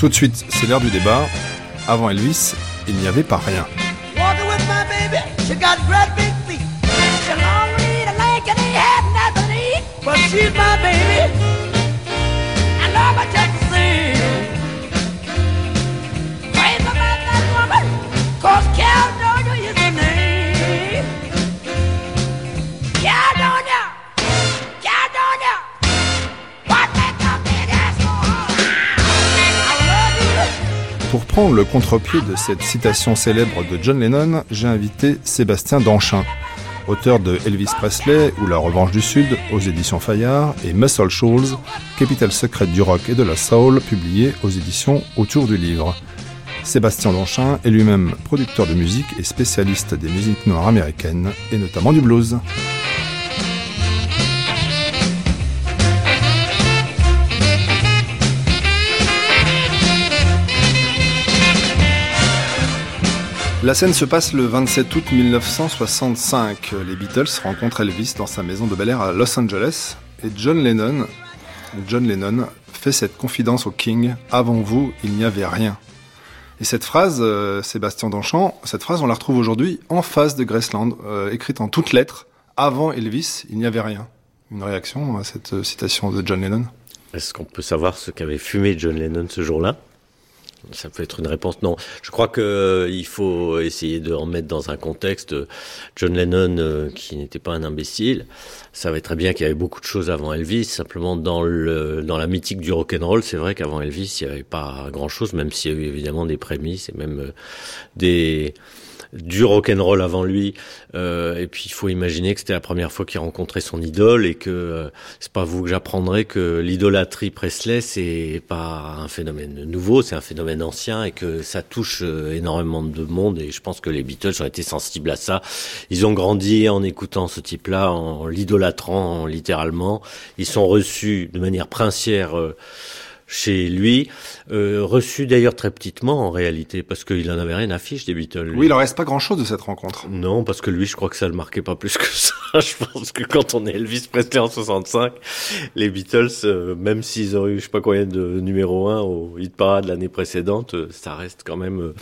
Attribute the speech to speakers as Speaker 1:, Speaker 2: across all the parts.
Speaker 1: Tout de suite, c'est l'heure du débat. Avant Elvis, il n'y avait pas rien. Prendre le contre-pied de cette citation célèbre de John Lennon, j'ai invité Sébastien Danchin, auteur de Elvis Presley ou La Revanche du Sud aux éditions Fayard et Muscle Shoals, capitale secrète du rock et de la soul, publié aux éditions Autour du Livre. Sébastien Danchin est lui-même producteur de musique et spécialiste des musiques noires américaines et notamment du blues. La scène se passe le 27 août 1965. Les Beatles rencontrent Elvis dans sa maison de Bel Air à Los Angeles et John Lennon, John Lennon fait cette confidence au King Avant vous, il n'y avait rien. Et cette phrase, euh, Sébastien Danchamp, cette phrase, on la retrouve aujourd'hui en face de Graceland, euh, écrite en toutes lettres. Avant Elvis, il n'y avait rien. Une réaction à cette euh, citation de John Lennon?
Speaker 2: Est-ce qu'on peut savoir ce qu'avait fumé John Lennon ce jour-là? Ça peut être une réponse. Non, je crois que euh, il faut essayer de remettre dans un contexte. John Lennon, euh, qui n'était pas un imbécile, savait très bien qu'il y avait beaucoup de choses avant Elvis. Simplement dans le dans la mythique du rock and roll, c'est vrai qu'avant Elvis, il n'y avait pas grand-chose, même s'il y a eu évidemment des prémices et même euh, des du rock'n'roll avant lui. Euh, et puis il faut imaginer que c'était la première fois qu'il rencontrait son idole et que euh, c'est pas vous que j'apprendrai que l'idolâtrie Presley c'est pas un phénomène nouveau, c'est un phénomène ancien et que ça touche euh, énormément de monde. Et je pense que les Beatles ont été sensibles à ça. Ils ont grandi en écoutant ce type-là, en l'idolâtrant littéralement. Ils sont reçus de manière princière. Euh, chez lui, euh, reçu d'ailleurs très petitement en réalité, parce qu'il en avait rien à fiche des Beatles. lui.
Speaker 1: Oui, il en reste pas grand-chose de cette rencontre.
Speaker 2: Non, parce que lui, je crois que ça le marquait pas plus que ça. Je pense que quand on est Elvis Presley en 65, les Beatles, euh, même s'ils ont eu je sais pas combien de numéro 1 au hit parade l'année précédente, euh, ça reste quand même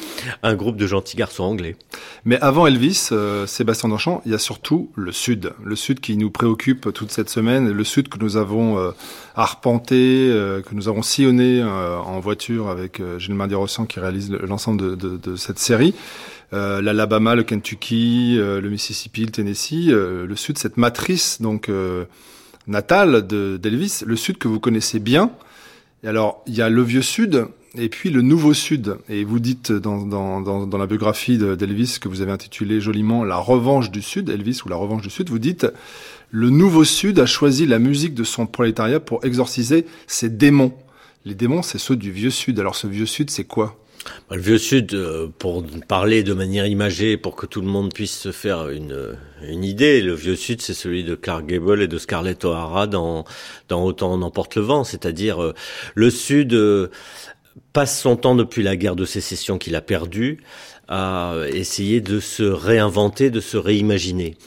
Speaker 2: un groupe de gentils garçons anglais.
Speaker 1: Mais avant Elvis, Sébastien Danchamp, il y a surtout le Sud. Le Sud qui nous préoccupe toute cette semaine, le Sud que nous avons arpenté, que nous avons sillonné en voiture avec euh, Gilles Mardi-Rossian qui réalise le- l'ensemble de, cette série. Euh, L'Alabama, le Kentucky, euh, le Mississippi, le Tennessee, le Sud, cette matrice donc natale de- d'Elvis, le Sud que vous connaissez bien. Et alors, il y a le vieux Sud et puis le nouveau Sud. Et vous dites dans, la biographie de- d'Elvis que vous avez intitulé joliment La revanche du Sud, Elvis ou La revanche du Sud, vous dites Le nouveau Sud a choisi la musique de son prolétariat pour exorciser ses démons. Les démons, c'est ceux du vieux Sud. Alors ce vieux Sud, c'est quoi?
Speaker 2: Bah, Le vieux Sud, euh, pour parler de manière imagée, pour que tout le monde puisse se faire une, idée, le vieux Sud, c'est celui de Clark Gable et de Scarlett O'Hara dans, Autant en emporte le vent. C'est-à-dire, euh, le Sud euh, passe son temps depuis la guerre de sécession qu'il a perdue à essayer de se réinventer, de se réimaginer.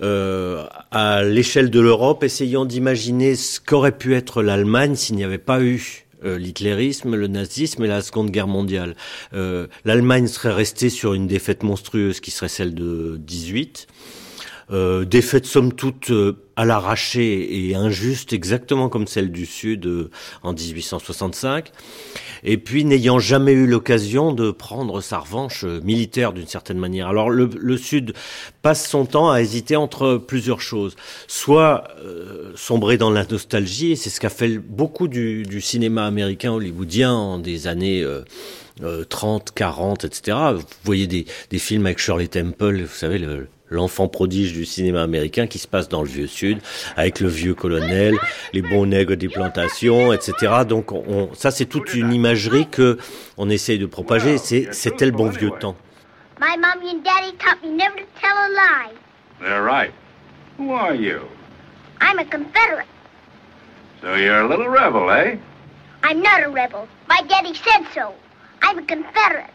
Speaker 2: À l'échelle de l'Europe, essayant d'imaginer ce qu'aurait pu être l'Allemagne s'il n'y avait pas eu euh, l'hitlérisme, le nazisme et la Seconde Guerre mondiale. Euh, L'Allemagne serait restée sur une défaite monstrueuse qui serait celle de 18. Euh, défaite somme toute à l'arraché et injuste, exactement comme celle du Sud en 1865. Et puis n'ayant jamais eu l'occasion de prendre sa revanche euh, militaire d'une certaine manière. Alors le, Sud passe son temps à hésiter entre plusieurs choses. Soit euh, sombrer dans la nostalgie, c'est ce qu'a fait beaucoup du, cinéma américain hollywoodien en des années... euh, euh, 30, 40, etc. Vous voyez des, films avec Shirley Temple, vous savez, l'enfant prodige du cinéma américain qui se passe dans le vieux sud, avec le vieux colonel, les bons nègres des plantations, etc. Donc on, ça c'est toute une imagerie que on essaye de propager. C'est c'était le bon vieux temps.
Speaker 3: My mommy and daddy taught me never to tell a lie.
Speaker 4: They're right. Who are you?
Speaker 3: I'm a Confederate.
Speaker 4: So you're a little rebel, eh?
Speaker 3: I'm not a rebel. My daddy said so. I'm a Confederate.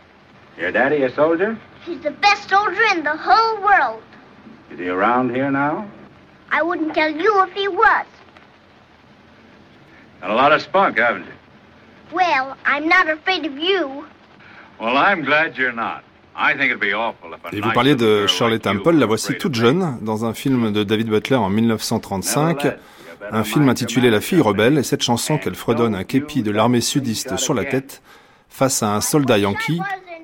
Speaker 4: Your daddy a soldier?
Speaker 3: He's the best soldier in the whole world.
Speaker 4: Is he around here now?
Speaker 3: I wouldn't tell you if he was.
Speaker 4: Got a lot of spunk, haven't you?
Speaker 3: Well, I'm not afraid of you.
Speaker 4: Well, I'm glad you're not. I think it'd be awful if a
Speaker 1: Et vous parliez de Shirley Temple, la voici toute jeune, dans un film de David Butler en 1935,
Speaker 4: Nevertheless, you better
Speaker 1: un film intitulé La fille rebelle, et cette chanson qu'elle fredonne un képi de l'armée sudiste sur la tête, face à un soldat yankee,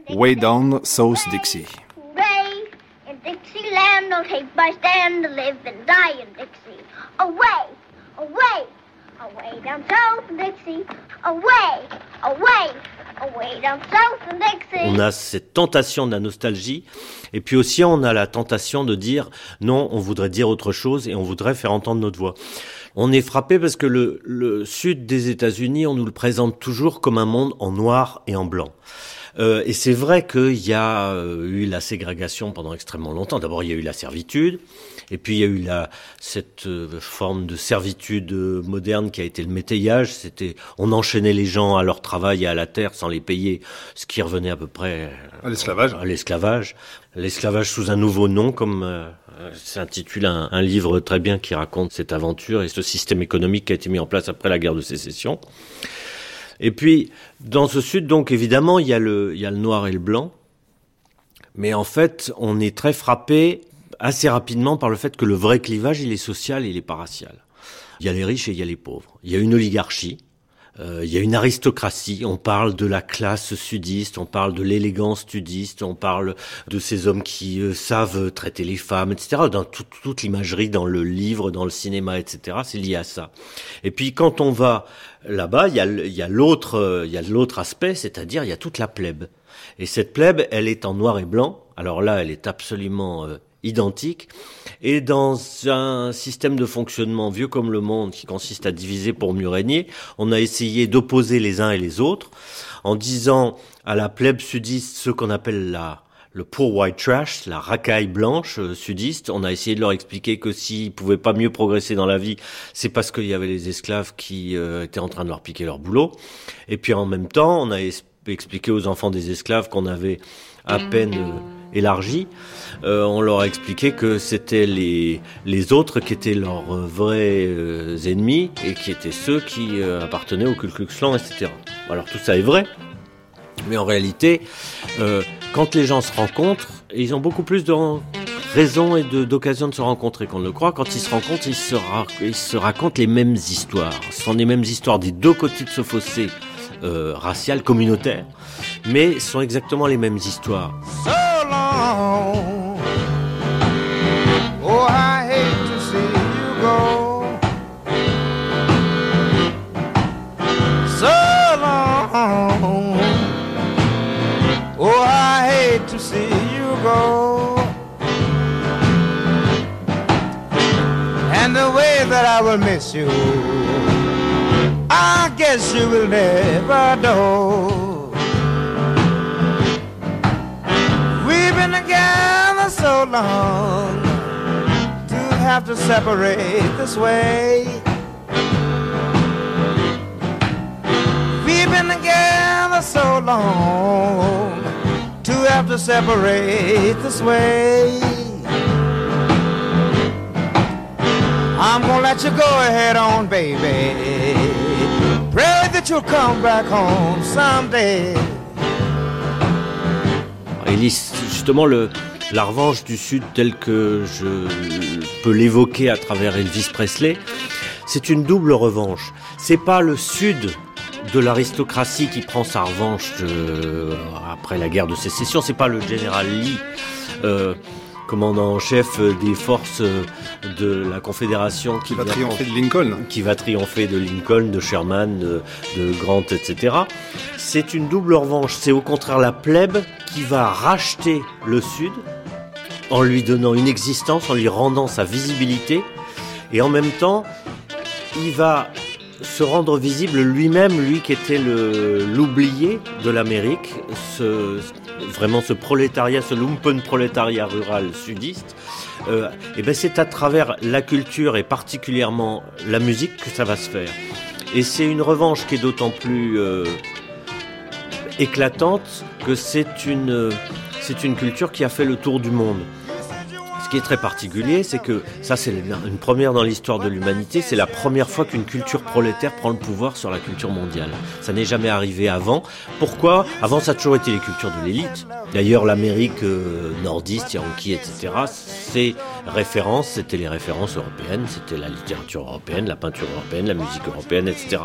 Speaker 1: Way Down South Dixie.
Speaker 3: Hooray! In Dixieland, I'll take my stand to live and die in Dixie. Away! Away! Away down south in Dixie. Away! Away! Away down south in Dixie.
Speaker 2: On a cette tentation de la nostalgie, et puis aussi on a la tentation de dire non, on voudrait dire autre chose et on voudrait faire entendre notre voix. On est frappé parce que le, le sud des États-Unis, on nous le présente toujours comme un monde en noir et en blanc. Euh, et c'est vrai qu'il y a euh, eu la ségrégation pendant extrêmement longtemps. D'abord, il y a eu la servitude, et puis il y a eu la, cette euh, forme de servitude moderne qui a été le métayage. C'était, on enchaînait les gens à leur travail et à la terre sans les payer, ce qui revenait à peu près
Speaker 1: À l'esclavage.
Speaker 2: à l'esclavage. L'esclavage sous un nouveau nom, comme euh, s'intitule un, un livre très bien qui raconte cette aventure et ce système économique qui a été mis en place après la guerre de sécession. Et puis, dans ce sud, donc évidemment, il y a le, noir et le blanc. Mais en fait, on est très frappé assez rapidement par le fait que le vrai clivage, il est social et il est pas racial. Il y a les riches et il y a les pauvres. Il y a une oligarchie. Euh, il y a une aristocratie, on parle de la classe sudiste, on parle de l'élégance sudiste, on parle de ces hommes qui euh, savent traiter les femmes, etc. Dans tout- toute l'imagerie, dans le livre, dans le cinéma, etc. C'est lié à ça. Et puis quand on va là-bas, il y a, le- il y a l'autre, euh, il y a l'autre aspect, c'est-à-dire il y a toute la plèbe. Et cette plèbe, elle est en noir et blanc. Alors là, elle est absolument euh, identique. Et dans un système de fonctionnement vieux comme le monde, qui consiste à diviser pour mieux régner, on a essayé d'opposer les uns et les autres en disant à la plèbe sudiste ce qu'on appelle la le poor white trash, la racaille blanche euh, sudiste, on a essayé de leur expliquer que s'ils pouvaient pas mieux progresser dans la vie, c'est parce qu'il y avait les esclaves qui euh, étaient en train de leur piquer leur boulot. Et puis en même temps, on a expliqué aux enfants des esclaves qu'on avait à peine euh, élargi. Euh, on leur a expliqué que c'était les, les autres qui étaient leurs vrais euh, ennemis et qui étaient ceux qui euh, appartenaient au Ku Klux Klan, etc. Alors tout ça est vrai, mais en réalité, quand les gens se rencontrent, ils ont beaucoup plus de raisons et d'occasions de, se rencontrer qu'on ne le croit. Quand ils se rencontrent, ils se, ra- ils se racontent les mêmes histoires. Ce sont les mêmes histoires des deux côtés de ce fossé euh, racial, communautaire, mais sont exactement les mêmes histoires.
Speaker 5: Oh, I hate to see you go. So long. Oh, I hate to see you go. And the way that I will miss you, I guess you will never know. Been together so long to have to separate this way. We've been together so long to have to separate this way. I'm gonna let you go ahead on, baby. Pray that you'll come back home someday.
Speaker 2: Elise, justement, la revanche du Sud telle que je peux l'évoquer à travers Elvis Presley, c'est une double revanche. C'est pas le Sud de l'aristocratie qui prend sa revanche de- après la guerre de sécession, c'est pas le général Lee, euh, commandant en chef des forces de la Confédération
Speaker 1: Qui va triompher de Lincoln.
Speaker 2: qui va triompher de Lincoln, de Sherman, de, de Grant, etc. C'est une double revanche. C'est au contraire la plèbe qui va racheter le Sud en lui donnant une existence, en lui rendant sa visibilité, et en même temps, il va se rendre visible lui-même, lui qui était l'oublié de l'Amérique, ce, vraiment ce prolétariat, ce lumpen prolétariat rural sudiste. Euh, et ben c'est à travers la culture et particulièrement la musique que ça va se faire. Et c'est une revanche qui est d'autant plus euh, éclatante que c'est une, c'est une culture qui a fait le tour du monde. Ce qui est très particulier, c'est que ça, c'est une première dans l'histoire de l'humanité. C'est la première fois qu'une culture prolétaire prend le pouvoir sur la culture mondiale. Ça n'est jamais arrivé avant. Pourquoi? Avant, ça a toujours été les cultures de l'élite. D'ailleurs, l'Amérique euh, nordiste, Yankee, etc., ces références, c'était les références européennes, c'était la littérature européenne, la peinture européenne, la musique européenne, etc.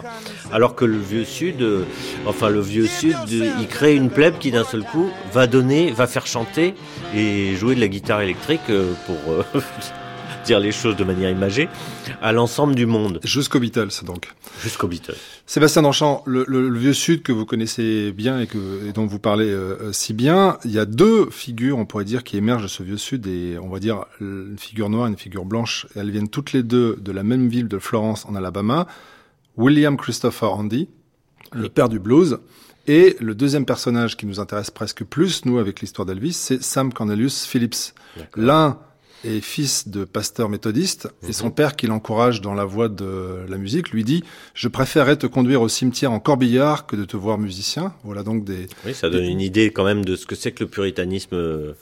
Speaker 2: Alors que le vieux Sud, euh, enfin le vieux Sud, euh, il crée une plèbe qui d'un seul coup va donner, va faire chanter et jouer de la guitare électrique pour euh, dire les choses de manière imagée à l'ensemble du monde,
Speaker 1: Jusqu'aux Beatles, donc.
Speaker 2: jusqu'aux Beatles.
Speaker 1: Sébastien Danchamp, le, le- le vieux Sud que vous connaissez bien et, que, et dont vous parlez euh, euh, si bien, il y a deux figures, on pourrait dire, qui émergent de ce vieux Sud, et on va dire une figure noire et une figure blanche. Elles viennent toutes les deux de la même ville de Florence, en Alabama. William Christopher Handy, le père du blues, et le deuxième personnage qui nous intéresse presque plus, nous, avec l'histoire d'Elvis, c'est Sam Cornelius Phillips. L'un est fils de pasteur méthodiste et son père qui l'encourage dans la voie de la musique lui dit je préférerais te conduire au cimetière en corbillard que de te voir musicien voilà donc des
Speaker 2: Oui, ça donne une idée quand même de ce que c'est que le puritanisme euh,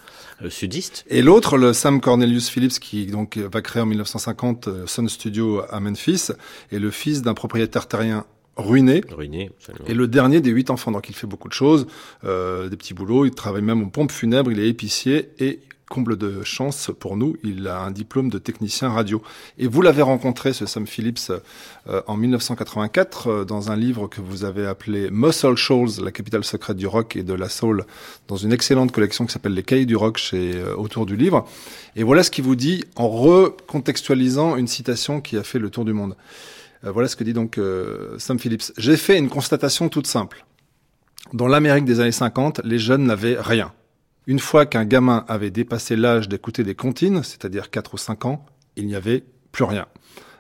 Speaker 2: sudiste.
Speaker 1: et l'autre le Sam Cornelius Phillips qui donc va créer en 1950 euh, Sun Studio à Memphis est le fils d'un propriétaire terrien ruiné
Speaker 2: Ruiné, absolument.
Speaker 1: Et le dernier des huit enfants, donc il fait beaucoup de choses, euh, des petits boulots, il travaille même aux pompes funèbres, il est épicier et comble de chance pour nous, il a un diplôme de technicien radio. Et vous l'avez rencontré, ce Sam Phillips, euh, en 1984, euh, dans un livre que vous avez appelé Muscle Shoals, la capitale secrète du rock et de la soul, dans une excellente collection qui s'appelle Les Cahiers du rock chez euh, Autour du livre. Et voilà ce qu'il vous dit en recontextualisant une citation qui a fait le tour du monde. Euh, voilà ce que dit donc euh, Sam Phillips. J'ai fait une constatation toute simple. Dans l'Amérique des années 50, les jeunes n'avaient rien. Une fois qu'un gamin avait dépassé l'âge d'écouter des comptines, c'est-à-dire 4 ou 5 ans, il n'y avait plus rien.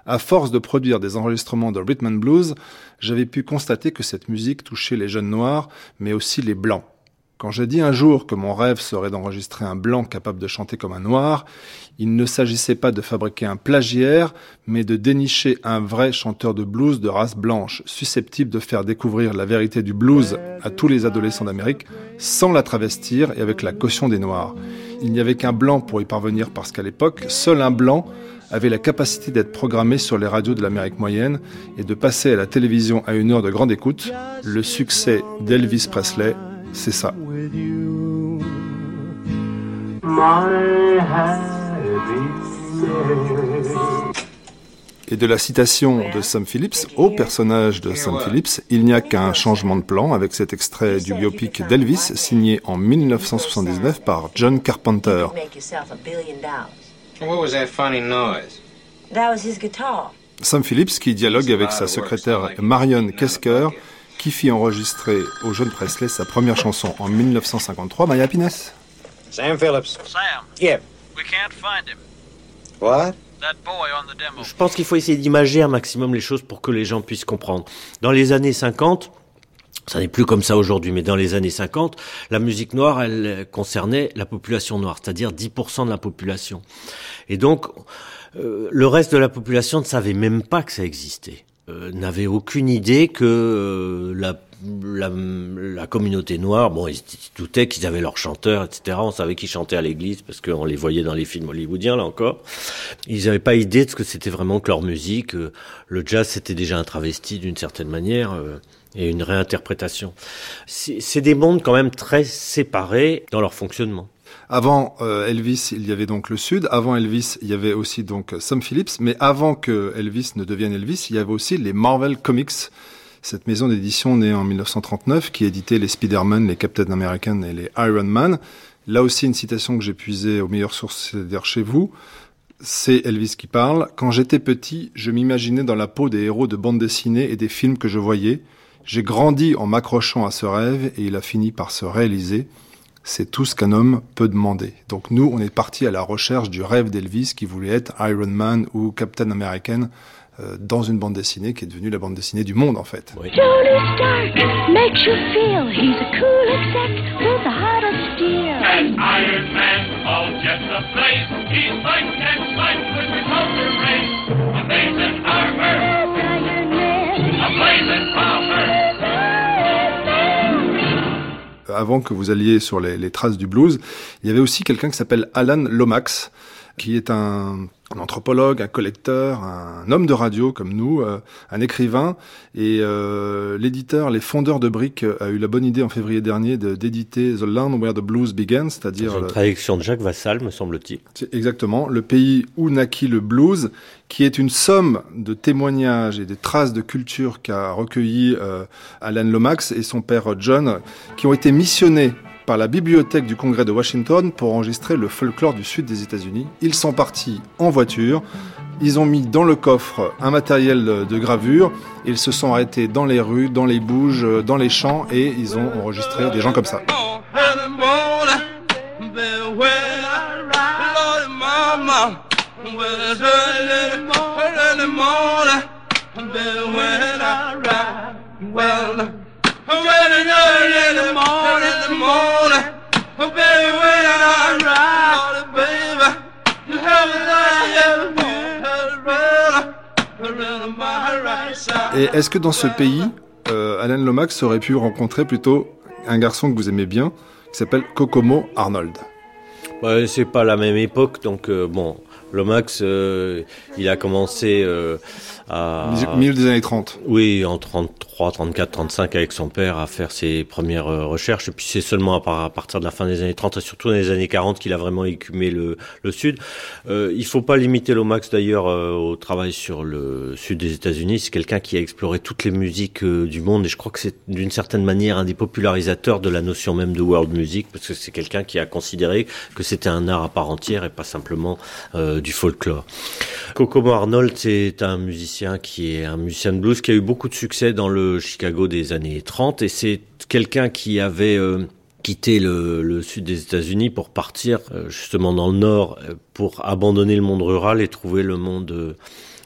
Speaker 1: À force de produire des enregistrements de rhythm and blues, j'avais pu constater que cette musique touchait les jeunes noirs, mais aussi les blancs. Quand j'ai dit un jour que mon rêve serait d'enregistrer un blanc capable de chanter comme un noir, il ne s'agissait pas de fabriquer un plagiaire, mais de dénicher un vrai chanteur de blues de race blanche, susceptible de faire découvrir la vérité du blues à tous les adolescents d'Amérique, sans la travestir et avec la caution des noirs. Il n'y avait qu'un blanc pour y parvenir parce qu'à l'époque, seul un blanc avait la capacité d'être programmé sur les radios de l'Amérique moyenne et de passer à la télévision à une heure de grande écoute. Le succès d'Elvis Presley, c'est ça.
Speaker 6: with you. My happiness.
Speaker 1: Et de la citation de Sam Phillips au personnage de Sam Phillips, il n'y a qu'un changement de plan avec cet extrait du biopic d'Elvis signé en 1979 par John Carpenter.
Speaker 7: Make yourself a billion dollars.
Speaker 8: What was that funny noise?
Speaker 7: That was his guitar.
Speaker 1: Sam Phillips qui dialogue avec sa secrétaire Marion Kesker qui fit enregistrer au jeune Presley sa première chanson en 1953, My Happiness.
Speaker 8: Sam Phillips.
Speaker 4: Sam,
Speaker 8: Yeah.
Speaker 4: we can't find him.
Speaker 8: What?
Speaker 4: That boy on the demo.
Speaker 2: Je pense qu'il faut essayer d'imager un maximum les choses pour que les gens puissent comprendre. Dans les années 50, ça n'est plus comme ça aujourd'hui, mais dans les années 50, la musique noire, elle concernait la population noire, c'est-à-dire 10% de la population. Et donc, euh, le reste de la population ne savait même pas que ça existait. Euh, n'avait aucune idée que euh, la, la, la communauté noire, bon, ils doutaient qu'ils avaient leurs chanteurs, etc. On savait qu'ils chantaient à l'église parce qu'on les voyait dans les films hollywoodiens, là encore. Ils n'avaient pas idée de ce que c'était vraiment que leur musique. Euh, Le jazz, c'était déjà un travesti d'une certaine manière. euh, et une réinterprétation. C'est des mondes quand même très séparés dans leur fonctionnement.
Speaker 1: Avant euh, Elvis, il y avait donc le Sud. Avant Elvis, il y avait aussi donc Sam Phillips. Mais avant que Elvis ne devienne Elvis, il y avait aussi les Marvel Comics. Cette maison d'édition née en 1939 qui éditait les Spider-Man, les Captain American et les Iron Man. Là aussi une citation que j'ai puisée aux meilleures sources, c'est-à-dire chez vous. C'est Elvis qui parle. Quand j'étais petit, je m'imaginais dans la peau des héros de bandes dessinées et des films que je voyais. J'ai grandi en m'accrochant à ce rêve et il a fini par se réaliser. C'est tout ce qu'un homme peut demander. Donc nous, on est parti à la recherche du rêve d'Elvis qui voulait être Iron Man ou Captain American euh, dans une bande dessinée qui est devenue la bande dessinée du monde en fait.
Speaker 2: Oui.
Speaker 9: Tony Stark makes you feel he's a cool exec with the heart of steel.
Speaker 1: Avant que vous alliez sur les, traces du blues, il y avait aussi quelqu'un qui s'appelle Alan Lomax. Qui est un, un anthropologue, un collecteur, un homme de radio comme nous, euh, un écrivain. Et euh, l'éditeur, les fondeurs de Brick a eu la bonne idée en février dernier de- d'éditer The Land Where the Blues Began, c'est-à-dire
Speaker 2: C'est une traduction de Jacques Vassal, me semble-t-il.
Speaker 1: exactement le pays où naquit le blues, qui est une somme de témoignages et des traces de culture qu'a recueilli euh, Alan Lomax et son père John, qui ont été missionnés par la bibliothèque du Congrès de Washington pour enregistrer le folklore du sud des États-Unis. Ils sont partis en voiture. Ils ont mis dans le coffre un matériel de gravure. Ils se sont arrêtés dans les rues, dans les bouges, dans les champs et ils ont enregistré des gens comme ça. Et est-ce que dans ce pays, euh, Alan Lomax aurait pu rencontrer plutôt un garçon que vous aimez bien, qui s'appelle Kokomo Arnold?
Speaker 2: Ouais, c'est pas la même époque, donc euh, bon, Lomax, euh, il a commencé euh, à...
Speaker 1: Milieu- des années 30.
Speaker 2: Oui, en 33, 34, 35 avec son père à faire ses premières euh, recherches. Et puis c'est seulement à, par- à partir de la fin des années 30 et surtout dans les années 40 qu'il a vraiment écumé le, le sud. Euh, il faut pas limiter Lomax d'ailleurs euh, au travail sur le sud des États-Unis. C'est quelqu'un qui a exploré toutes les musiques du monde et je crois que c'est d'une certaine manière un des popularisateurs de la notion même de world music parce que c'est quelqu'un qui a considéré que c'était un art à part entière et pas simplement euh, du folklore. Kokomo Arnold, un musicien qui est un musicien de blues qui a eu beaucoup de succès dans le Chicago des années 30 et c'est quelqu'un qui avait euh, quitté le, sud des États-Unis pour partir euh, justement dans le nord euh, pour abandonner le monde rural et trouver le monde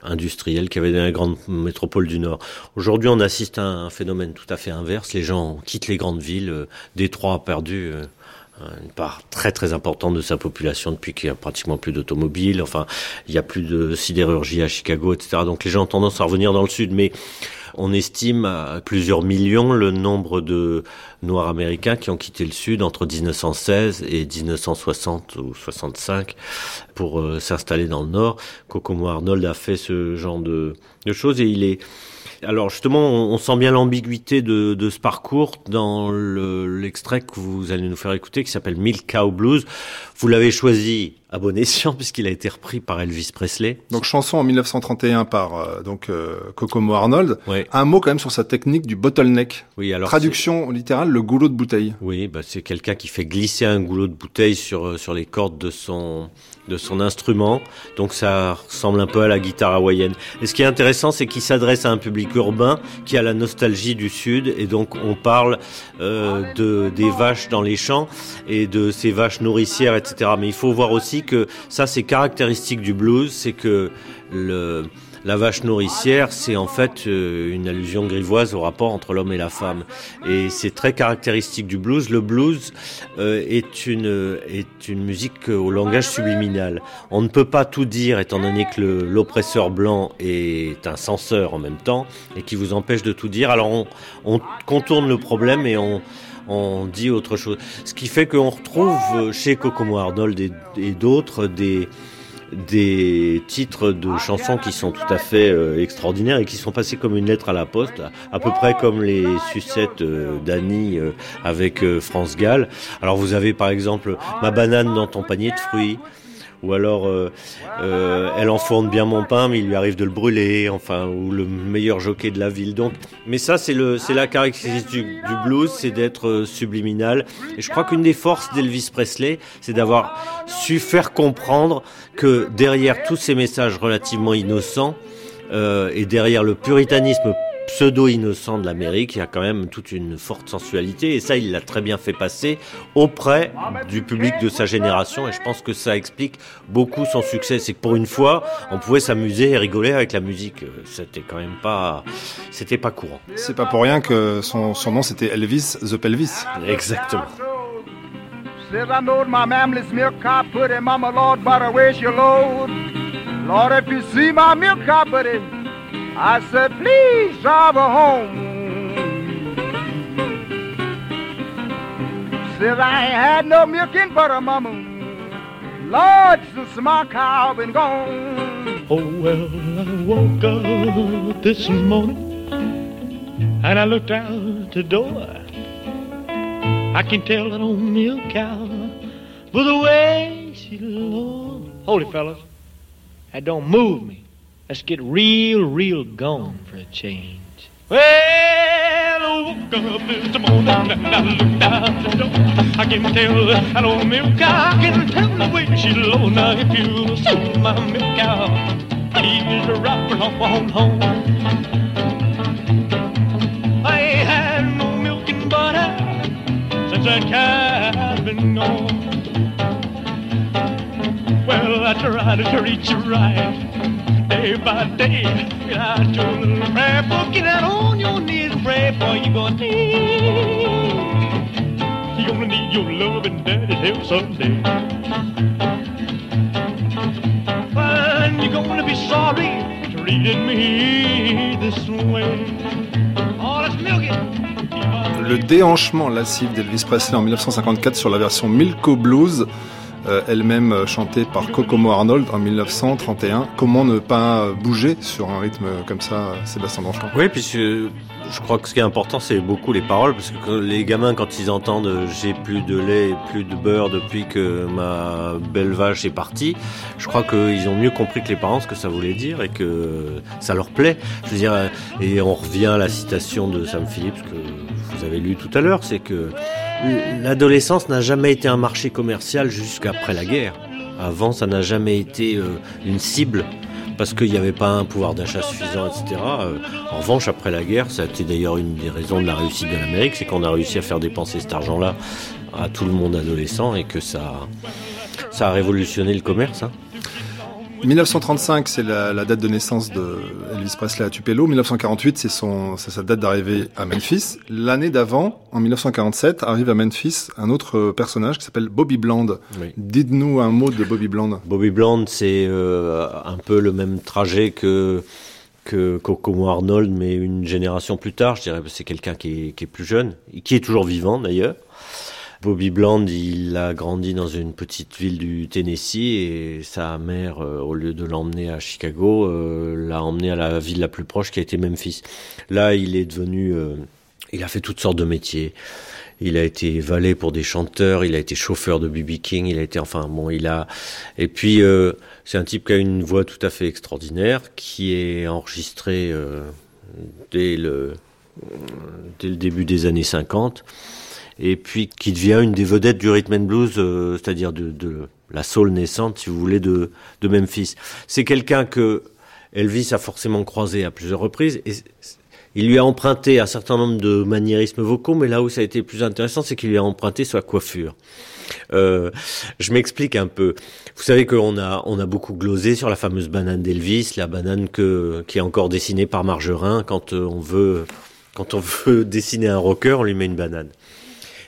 Speaker 2: industriel qu'il y avait dans les grandes métropoles du Nord. Aujourd'hui, on assiste à un phénomène tout à fait inverse. Les gens quittent les grandes villes. Détroit a perdu une part très très importante de sa population depuis qu'il n'y a pratiquement plus d'automobiles. Enfin, il n'y a plus de sidérurgie à Chicago, etc. Donc les gens ont tendance à revenir dans le sud, mais on estime à plusieurs millions le nombre de Noirs américains qui ont quitté le Sud entre 1916 et 1960 ou 65 pour euh, s'installer dans le Nord. Kokomo Arnold a fait ce genre de choses et il est alors justement, on, sent bien l'ambiguïté de, ce parcours dans le- l'extrait que vous allez nous faire écouter, qui s'appelle Milk Cow Blues. Vous l'avez choisi à bon escient puisqu'il a été repris par Elvis Presley.
Speaker 1: Donc chanson en 1931 par euh, donc euh, Kokomo Arnold.
Speaker 2: Ouais.
Speaker 1: Un mot quand même sur sa technique du bottleneck.
Speaker 2: Oui, alors
Speaker 1: Traduction littérale, le goulot de bouteille.
Speaker 2: Oui, bah c'est quelqu'un qui fait glisser un goulot de bouteille sur euh, sur les cordes de son de son instrument. Donc ça ressemble un peu à la guitare hawaïenne. Et ce qui est intéressant, c'est qu'il s'adresse à un public urbain qui a la nostalgie du sud et donc on parle euh, de des vaches dans les champs et de ces vaches nourricières, etc. Mais il faut voir aussi que ça c'est caractéristique du blues, c'est que la vache nourricière, c'est en fait euh, une allusion grivoise au rapport entre l'homme et la femme. Et c'est très caractéristique du blues. Le blues euh, est, une, est une musique au langage subliminal. On ne peut pas tout dire étant donné que l'oppresseur blanc est un censeur en même temps et qui vous empêche de tout dire. Alors on contourne le problème et on, on dit autre chose. Ce qui fait qu'on retrouve euh, chez Kokomo Arnold et, d'autres des des titres de chansons qui sont tout à fait euh, extraordinaires et qui sont passés comme une lettre à la poste, à, peu près comme les sucettes euh, d'Annie avec France Gall. Alors vous avez par exemple Ma banane dans ton panier de fruits, ou alors euh, euh, elle enfourne bien mon pain mais il lui arrive de le brûler enfin ou le meilleur jockey de la ville. Donc mais ça c'est le c'est la caractéristique du, du blues c'est d'être euh, subliminal. Et je crois qu'une des forces d'Elvis Presley c'est d'avoir su faire comprendre que derrière tous ces messages relativement innocents euh, et derrière le puritanisme pseudo-innocent de l'Amérique, il y a quand même toute une forte sensualité, et ça, il l'a très bien fait passer auprès du public de sa génération, et je pense que ça explique beaucoup son succès. C'est que pour une fois, on pouvait s'amuser et rigoler avec la musique. C'était quand même pas, c'était pas courant.
Speaker 1: C'est pas pour rien que son, son nom c'était Elvis the Pelvis.
Speaker 2: Exactement.
Speaker 6: Says I knowed my mammal's milk cow putty, mama Lord, butter, where's your load? Lord, if you see my milk cow buddy, I said, please drive her home. Says I ain't had no milk and butter, mama. Lord, since my cow been gone.
Speaker 10: Oh, well, I woke up this morning and I looked out the door. I can tell that old milk cow by the way she looks. Holy fellas. That don't move me. Let's get real, real gone for a change. Well, I woke up this morning and I looked out the door. I can tell that old milk cow. Can tell the way she low. Now if you see my milk cow, he's right on home. I ain't had no milk and butter since that cow's been gone. Well, I to you right day by day. You your help.
Speaker 1: Le déhanchement lascif d'Elvis Presley en 1954 sur la version Milko Blues, euh, elle-même euh, chantée par Kokomo Arnold en 1931. Comment ne pas bouger sur un rythme comme ça, euh, Sébastien Danchamp?
Speaker 2: Oui, puis je, crois que ce qui est important, c'est beaucoup les paroles, parce que les gamins, quand ils entendent euh, j'ai plus de lait, plus de beurre depuis que ma belle vache est partie, je crois qu'ils ont mieux compris que les parents ce que ça voulait dire et que ça leur plaît. Je veux dire, euh, et on revient à la citation de Sam Phillips que vous avez lu tout à l'heure, c'est que l'adolescence n'a jamais été un marché commercial jusqu'après la guerre. Avant, ça n'a jamais été euh, une cible parce qu'il n'y avait pas un pouvoir d'achat suffisant, etc. Euh, en revanche, après la guerre, ça a été d'ailleurs une des raisons de la réussite de l'Amérique, c'est qu'on a réussi à faire dépenser cet argent-là à tout le monde adolescent et que ça, ça a révolutionné le commerce. Hein.
Speaker 1: 1935, c'est la, la date de naissance de Elvis Presley à Tupelo. 1948, c'est son, sa date d'arrivée à Memphis. L'année d'avant, en 1947, arrive à Memphis un autre personnage qui s'appelle Bobby Bland.
Speaker 2: Oui.
Speaker 1: Dites-nous un mot de Bobby Bland.
Speaker 2: Bobby Bland, c'est euh, un peu le même trajet que que Kokomo Arnold, mais une génération plus tard, je dirais, c'est quelqu'un qui est, qui est plus jeune, qui est toujours vivant d'ailleurs. Bobby Bland, il a grandi dans une petite ville du Tennessee et sa mère, euh, au lieu de l'emmener à Chicago, euh, l'a emmené à la ville la plus proche qui a été Memphis. Là, il est devenu, euh, il a fait toutes sortes de métiers. Il a été valet pour des chanteurs, il a été chauffeur de B.B. King, il a été, enfin bon, il a. Et puis c'est un type qui a une voix tout à fait extraordinaire, qui est enregistré dès le dès le début des années 50 et puis qui devient une des vedettes du rhythm and blues, euh, c'est-à-dire de, la soul naissante, si vous voulez, de, Memphis. C'est quelqu'un que Elvis a forcément croisé à plusieurs reprises et il lui a emprunté un certain nombre de maniérismes vocaux, mais là où ça a été plus intéressant, c'est qu'il lui a emprunté sa coiffure. Euh, je m'explique un peu. Vous savez qu'on a on a beaucoup glosé sur la fameuse banane d'Elvis, la banane qui est encore dessinée par Margerin quand euh, on veut quand on veut dessiner un rocker, on lui met une banane.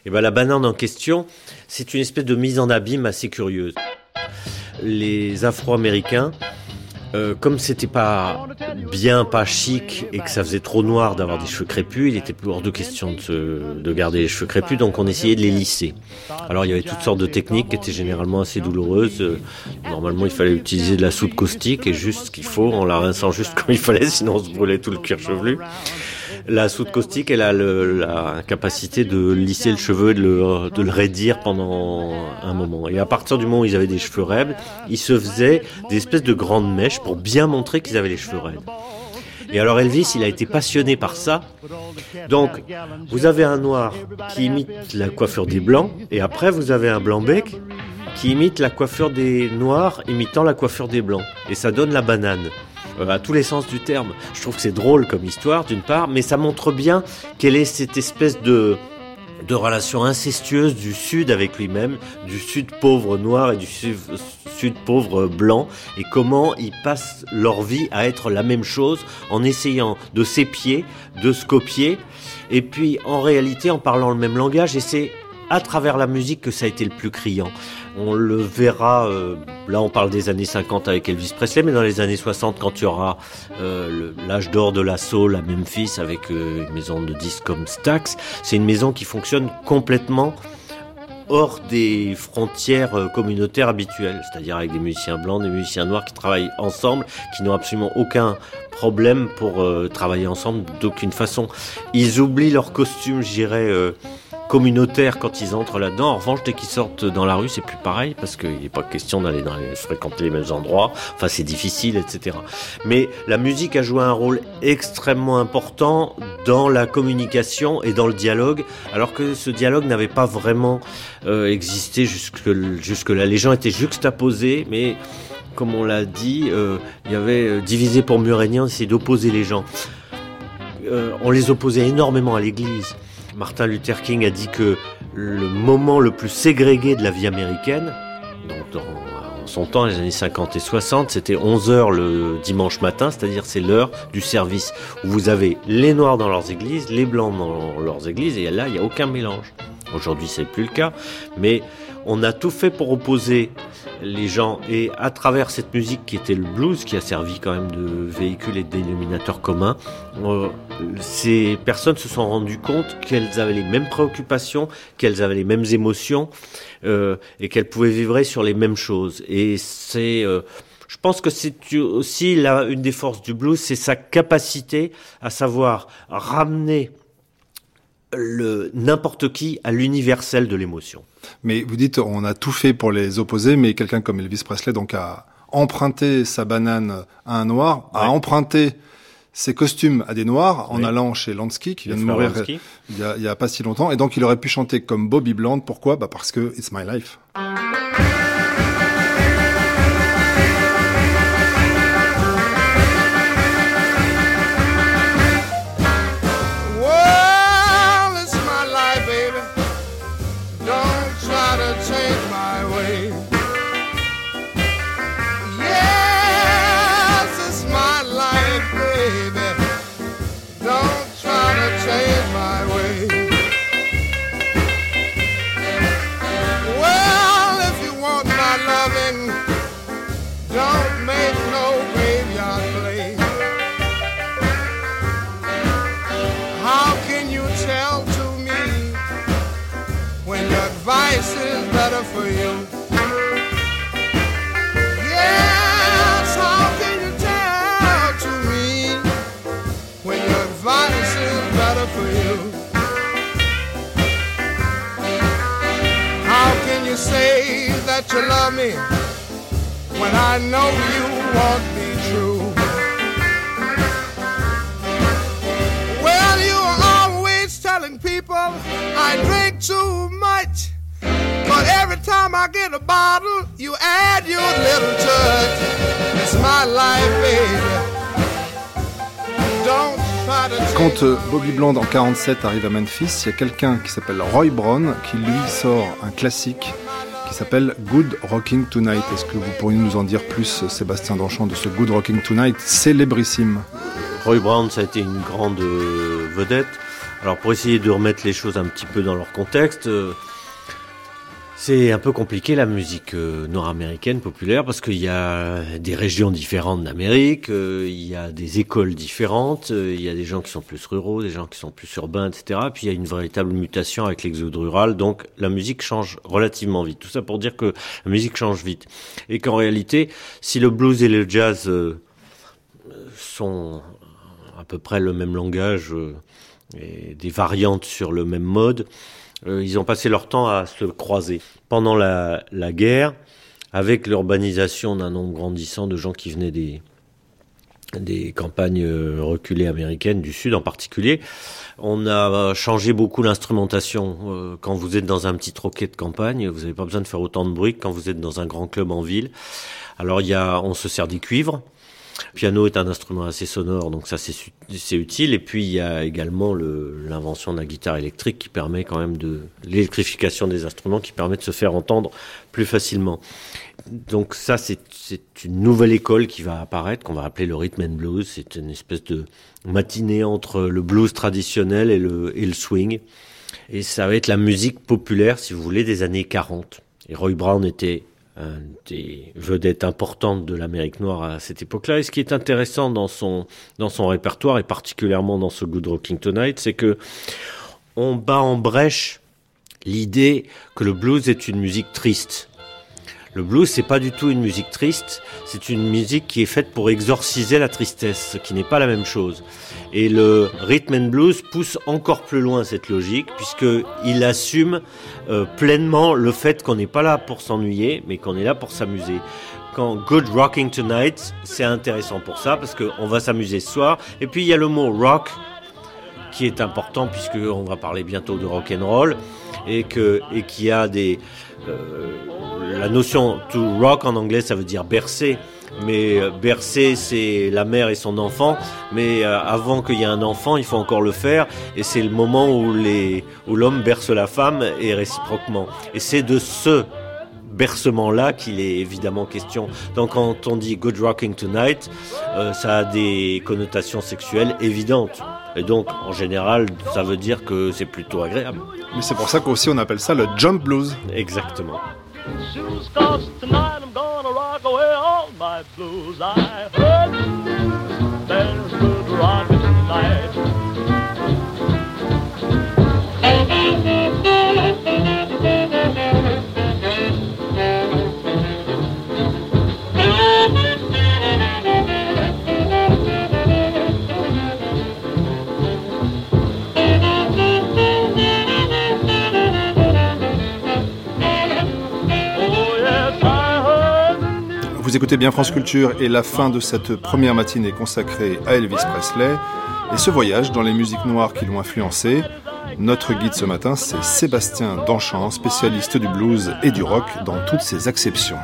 Speaker 2: Et ben la banane en question, c'est une espèce de mise en abîme assez curieuse. Les Afro-Américains, euh, comme c'était pas bien, pas chic et que ça faisait trop noir d'avoir des cheveux crépus, il était plus hors de question de, se- de garder les cheveux crépus, donc on essayait de les lisser. Alors il y avait toutes sortes de techniques qui étaient généralement assez douloureuses. Euh, Normalement, il fallait utiliser de la soude caustique et juste ce qu'il faut, en la rinçant juste comme il fallait, sinon on se brûlait tout le cuir chevelu. La soude caustique, elle a la capacité de lisser le cheveu et de le, de le raidir pendant un moment. Et à partir du moment où ils avaient des cheveux raides, ils se faisaient des espèces de grandes mèches pour bien montrer qu'ils avaient les cheveux raides. Et alors Elvis, il a été passionné par ça. Donc, vous avez un noir qui imite la coiffure des blancs, et après vous avez un blanc bec qui imite la coiffure des noirs imitant la coiffure des blancs. Et ça donne la banane. Euh, à tous les sens du terme. Je trouve que c'est drôle comme histoire, d'une part, mais ça montre bien quelle est cette espèce de, de relation incestueuse du Sud avec lui-même, du Sud pauvre noir et du Sud, Sud pauvre blanc, et comment ils passent leur vie à être la même chose en essayant de s'épier, de se copier, et puis en réalité en parlant le même langage, et c'est à travers la musique que ça a été le plus criant. On le verra, euh, là on parle des années 50 avec Elvis Presley, mais dans les années 60, quand il y euh, le- l'âge d'or de la à Memphis avec euh, une maison de disques comme Stax, c'est une maison qui fonctionne complètement hors des frontières communautaires habituelles, c'est-à-dire avec des musiciens blancs, des musiciens noirs qui travaillent ensemble, qui n'ont absolument aucun problème pour travailler ensemble d'aucune façon. Ils oublient leur costume, euh, communautaire quand ils entrent là-dedans. En revanche, dès qu'ils sortent dans la rue, c'est plus pareil parce qu'il n'est pas question d'aller fréquenter les mêmes endroits. Enfin, c'est difficile, etc. Mais la musique a joué un rôle extrêmement important dans la communication et dans le dialogue, alors que ce dialogue n'avait pas vraiment euh, existé jusque jusque là. Les gens étaient juxtaposés, mais comme on l'a dit, euh, il y avait euh, divisé pour mieux régner, essayait d'opposer les gens. Euh, on les opposait énormément à l'Église. Martin Luther King a dit que le moment le plus ségrégué de la vie américaine, donc dans son temps, les années 50 et 60, c'était 11 heures le dimanche matin, c'est-à-dire c'est l'heure du service où vous avez les noirs dans leurs églises, les blancs dans leurs églises, et là, il n'y a aucun mélange. Aujourd'hui, c'est plus le cas, mais on a tout fait pour opposer les gens et à travers cette musique qui était le blues, qui a servi quand même de véhicule et de dénominateur commun, euh, ces personnes se sont rendues compte qu'elles avaient les mêmes préoccupations, qu'elles avaient les mêmes émotions euh, et qu'elles pouvaient vivre sur les mêmes choses. Et c'est euh, je pense que c'est aussi là une des forces du blues, c'est sa capacité à savoir ramener le n'importe qui à l'universel de l'émotion.
Speaker 1: Mais vous dites, on a tout fait pour les opposer, mais quelqu'un comme Elvis Presley donc a emprunté sa banane à un noir, a emprunté ses costumes à des noirs en
Speaker 2: Oui.
Speaker 1: allant chez Lansky, qui vient de mourir
Speaker 2: Lansky.
Speaker 1: il y, a, il y a pas si longtemps, et donc il aurait pu chanter comme Bobby Bland. Pourquoi? Bah parce que It's My Life.
Speaker 6: Try to change my way. You love me when I know you won't be true? Well, you are always telling people I drink too much. But every time I get a bottle, you add your little touch. It's my life, baby. Don't
Speaker 1: Quand euh, Bobby Bland en 47 arrive à Memphis, il y a quelqu'un qui s'appelle Roy Brown qui lui sort un classique s'appelle Good Rocking Tonight. Est-ce que vous pourriez nous en dire plus, Sébastien Danchant, de ce Good Rocking Tonight célébrissime?
Speaker 2: Roy Brown, ça a été une grande euh, vedette. Alors pour essayer de remettre les choses un petit peu dans leur contexte, euh, c'est un peu compliqué la musique euh, nord-américaine populaire parce qu'il y a des régions différentes d'Amérique, euh, il y a des écoles différentes, euh, il y a des gens qui sont plus ruraux, des gens qui sont plus urbains, etc. Puis il y a une véritable mutation avec l'exode rural, donc la musique change relativement vite. Tout ça pour dire que la musique change vite et qu'en réalité, si le blues et le jazz sont à peu près le même langage et des variantes sur le même mode. Euh, ils ont passé leur temps à se croiser. Pendant la, guerre, avec l'urbanisation d'un nombre grandissant de gens qui venaient des, campagnes euh, reculées américaines, du Sud en particulier, on a changé beaucoup l'instrumentation. Euh, Quand vous êtes dans un petit troquet de campagne, vous n'avez pas besoin de faire autant de bruit que quand vous êtes dans un grand club en ville. Alors il y a, on se sert des cuivres. Piano est un instrument assez sonore, donc ça c'est utile. Et puis il y a également le- l'invention de la guitare électrique qui permet quand même de l'électrification des instruments qui permet de se faire entendre plus facilement. Donc ça c'est une nouvelle école qui va apparaître, qu'on va appeler le rhythm and blues. C'est une espèce de matinée entre le blues traditionnel et le, et le swing. Et ça va être la musique populaire, si vous voulez, des années 40. Et Roy Brown était des vedettes importantes de l'Amérique noire à cette époque-là. Et ce qui est intéressant dans son, dans son répertoire, et particulièrement dans ce Good Rocking Tonight, c'est que on bat en brèche l'idée que le blues est une musique triste. Le blues, c'est pas du tout une musique triste, c'est une musique qui est faite pour exorciser la tristesse, ce qui n'est pas la même chose. Et le rhythm and blues pousse encore plus loin cette logique, puisqu'il assume euh, pleinement le fait qu'on n'est pas là pour s'ennuyer, mais qu'on est là pour s'amuser. Quand Good Rocking Tonight, c'est intéressant pour ça, parce qu'on va s'amuser ce soir. Et puis il y a le mot rock, qui est important, puisqu'on va parler bientôt de rock and roll, et, que, et qui a des... Euh, la notion to rock en anglais, ça veut dire bercer. Mais euh, bercer, c'est la mère et son enfant. Mais euh, avant qu'il y ait un enfant, il faut encore le faire. Et c'est le moment où les, où l'homme berce la femme et réciproquement. Et c'est de ce bercement-là qu'il est évidemment question. Donc quand on dit Good Rocking Tonight, euh, ça a des connotations sexuelles évidentes. Et donc en général, ça veut dire que c'est plutôt agréable.
Speaker 1: Mais c'est pour ça qu'aussi on appelle ça le jump blues.
Speaker 2: Exactement.
Speaker 10: Gonna rock away all my blues. I heard there's good rockin' tonight.
Speaker 1: Écoutez bien France Culture et la fin de cette première matinée consacrée à Elvis Presley et ce voyage dans les musiques noires qui l'ont influencé. Notre guide ce matin, c'est Sébastien Danchamp, spécialiste du blues et du rock dans toutes ses acceptions.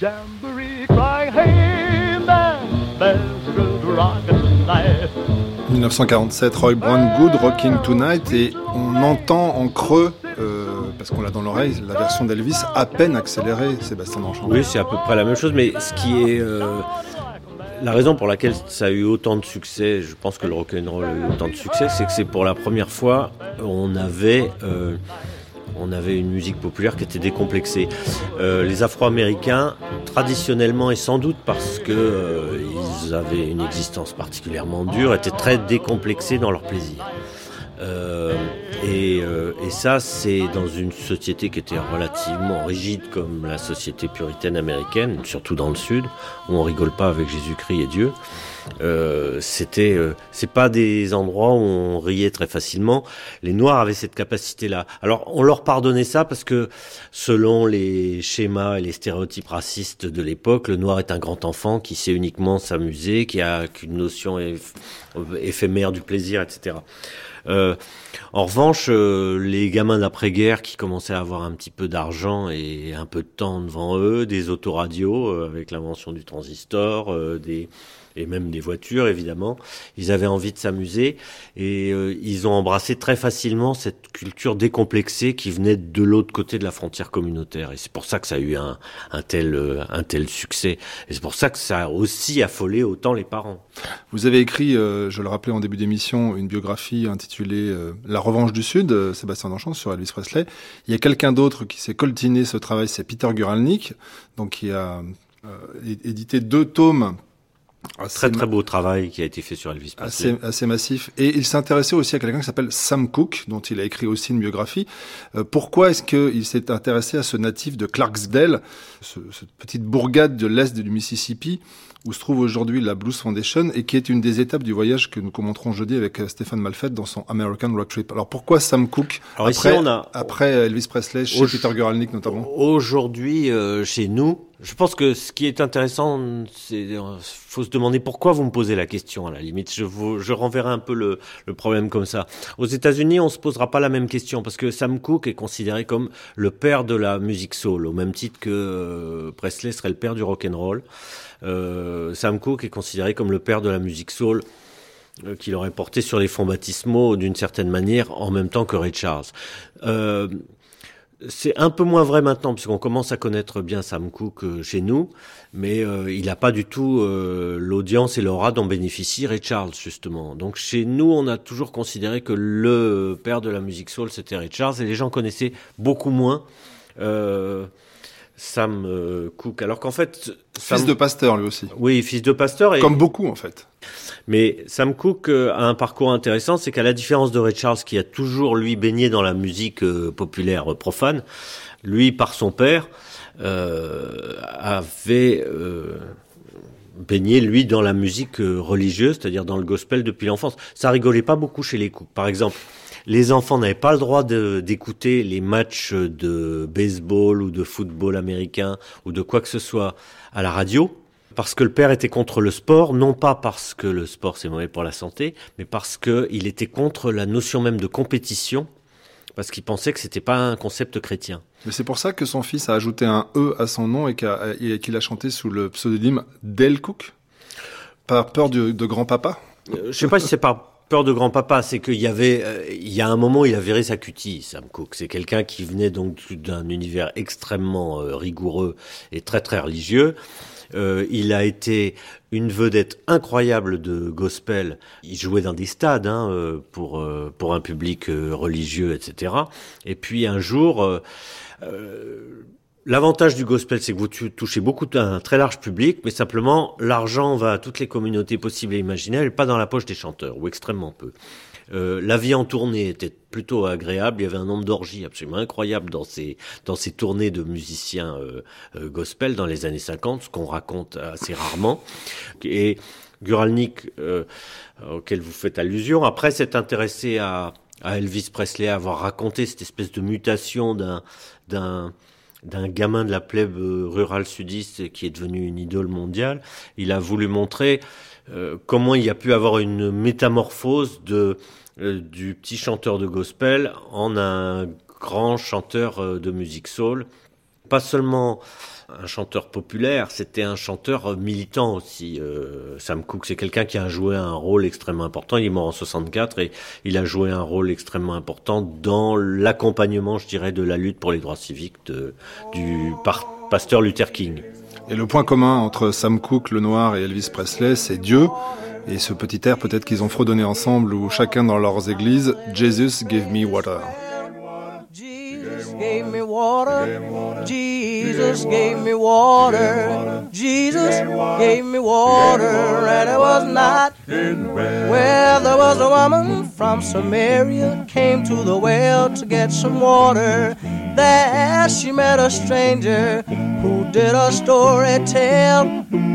Speaker 10: Jamboree, crying, "Hey man, there's good rockin' tonight."
Speaker 1: 1947, Roy Brown, Good Rocking Tonight, et on entend en creux, euh, parce qu'on l'a dans l'oreille, la version d'Elvis à peine accélérée, Sébastien Danchamp.
Speaker 2: Oui, c'est à peu près la même chose, mais ce qui est euh, la raison pour laquelle ça a eu autant de succès, je pense que le rock'n'roll a eu autant de succès, c'est que c'est pour la première fois on avait euh, on avait une musique populaire qui était décomplexée. Euh, les Afro-Américains, traditionnellement et sans doute parce que euh, avaient une existence particulièrement dure, étaient très décomplexés dans leur plaisir. Euh, et, euh, et ça, c'est dans une société qui était relativement rigide comme la société puritaine américaine, surtout dans le Sud, où on rigole pas avec Jésus-Christ et Dieu. Euh, c'était, euh, c'est pas des endroits où on riait très facilement. Les Noirs avaient cette capacité-là. Alors, on leur pardonnait ça parce que, selon les schémas et les stéréotypes racistes de l'époque, le Noir est un grand enfant qui sait uniquement s'amuser, qui a qu'une notion éphémère du plaisir, etc. Euh, en revanche, euh, les gamins d'après-guerre qui commençaient à avoir un petit peu d'argent et un peu de temps devant eux, des autoradios euh, avec l'invention du transistor, des et même des voitures évidemment, ils avaient envie de s'amuser et euh, ils ont embrassé très facilement cette culture décomplexée qui venait de l'autre côté de la frontière communautaire et c'est pour ça que ça a eu un, euh, tel succès et c'est pour ça que ça a aussi affolé autant les parents.
Speaker 1: Vous avez écrit, euh, je le rappelais en début d'émission, une biographie intitulée La revanche du Sud, Sébastien Danchamp, sur Elvis Presley. Il y a quelqu'un d'autre qui s'est coltiné ce travail, c'est Peter Guralnick, donc qui a édité deux tomes assez,
Speaker 2: Très très beau travail qui a été fait sur Elvis Presley.
Speaker 1: assez, assez massifs. Et il s'intéressait aussi à quelqu'un qui s'appelle Sam Cooke, dont il a écrit aussi une biographie. Euh, pourquoi est-ce qu'il s'est intéressé à ce natif de Clarksdale, ce- cette petite bourgade de l'est du Mississippi, où se trouve aujourd'hui la Blues Foundation et qui est une des étapes du voyage que nous commenterons jeudi avec euh, Stéphane Malfette dans son American Road Trip. Alors pourquoi Sam Cooke
Speaker 2: Alors ici,
Speaker 1: après,
Speaker 2: on a-
Speaker 1: après Elvis Presley, chez Peter Guralnick notamment?
Speaker 2: Aujourd'hui, euh, chez nous, je pense que ce qui est intéressant, c'est euh, faut se demander pourquoi vous me posez la question. À la limite, je vous, je renverrai un peu le, le problème comme ça. Aux États-Unis, on se posera pas la même question parce que Sam Cooke est considéré comme le père de la musique soul, au même titre que euh, Presley serait le père du rock and roll. Euh, Sam Cooke est considéré comme le père de la musique soul euh, qu'il aurait porté sur les fonds baptismaux d'une certaine manière en même temps que Ray Charles. C'est un peu moins vrai maintenant, puisqu'on commence à connaître bien Sam Cooke euh, chez nous, mais euh, il n'a pas du tout euh, l'audience et l'aura dont bénéficie Ray Charles, justement. Donc chez nous, on a toujours considéré que le père de la musique soul, c'était Ray Charles, et les gens connaissaient beaucoup moins Sam euh, Cooke. Alors qu'en fait...
Speaker 1: Fils de pasteur lui aussi.
Speaker 2: Oui, fils de pasteur. Et...
Speaker 1: Comme beaucoup en fait.
Speaker 2: Mais Sam Cooke euh, a un parcours intéressant, c'est qu'à la différence de Ray Charles, qui a toujours lui baigné dans la musique euh, populaire euh, profane, lui, par son père, avait baigné lui dans la musique religieuse, c'est-à-dire dans le gospel depuis l'enfance. Ça rigolait pas beaucoup chez les Cooke. Par exemple, les enfants n'avaient pas le droit de- d'écouter les matchs de baseball ou de football américain ou de quoi que ce soit à la radio. Parce que le père était contre le sport, non pas parce que le sport c'est mauvais pour la santé, mais parce qu'il était contre la notion même de compétition, parce qu'il pensait que c'était pas un concept chrétien.
Speaker 1: Mais c'est pour ça que son fils a ajouté un E à son nom et qu'il a chanté sous le pseudonyme Del Cook Par peur du- de grand-papa
Speaker 2: Euh, Je sais pas si c'est par peur de grand-papa, c'est qu'il y avait, euh, il y a un moment, il a viré sa cutie, Sam Cooke. C'est quelqu'un qui venait donc d'un univers extrêmement euh, rigoureux et très très religieux. Euh, il a été une vedette incroyable de gospel. Il jouait dans des stades hein, euh, pour pour un public religieux, etc. Et puis un jour. euh, L'avantage du gospel, c'est que vous touchez beaucoup d'un très large public, mais simplement l'argent va à toutes les communautés possibles et imaginables, pas dans la poche des chanteurs, ou extrêmement peu. Euh, la vie en tournée était plutôt agréable. Il y avait un nombre d'orgies absolument incroyable dans ces dans ces tournées de musiciens euh, euh, gospel dans les années 50, ce qu'on raconte assez rarement. Et Guralnik, euh, auquel vous faites allusion, après s'est intéressé à, à Elvis Presley, à avoir raconté cette espèce de mutation d'un d'un d'un gamin de la plèbe euh, rurale sudiste qui est devenu une idole mondiale. Il a voulu montrer euh, comment il y a pu avoir une métamorphose de euh, du petit chanteur de gospel en un grand chanteur de musique soul. Pas seulement un chanteur populaire, c'était un chanteur militant aussi. Euh, Sam Cooke, c'est quelqu'un qui a joué un rôle extrêmement important. Il est mort en 64 et il a joué un rôle extrêmement important dans l'accompagnement, je dirais, de la lutte pour les droits civiques du pasteur Luther King.
Speaker 1: Et le point commun entre Sam Cooke, le noir, et Elvis Presley, c'est Dieu. Et ce petit air peut-être qu'ils ont fredonné ensemble ou chacun dans leurs églises, Jesus gave me water.
Speaker 11: Gave me water. Jesus gave me water. Jesus gave me water, and it was not. Well, there was a woman from Samaria came to the well to get some water. There she met a stranger who did a story tell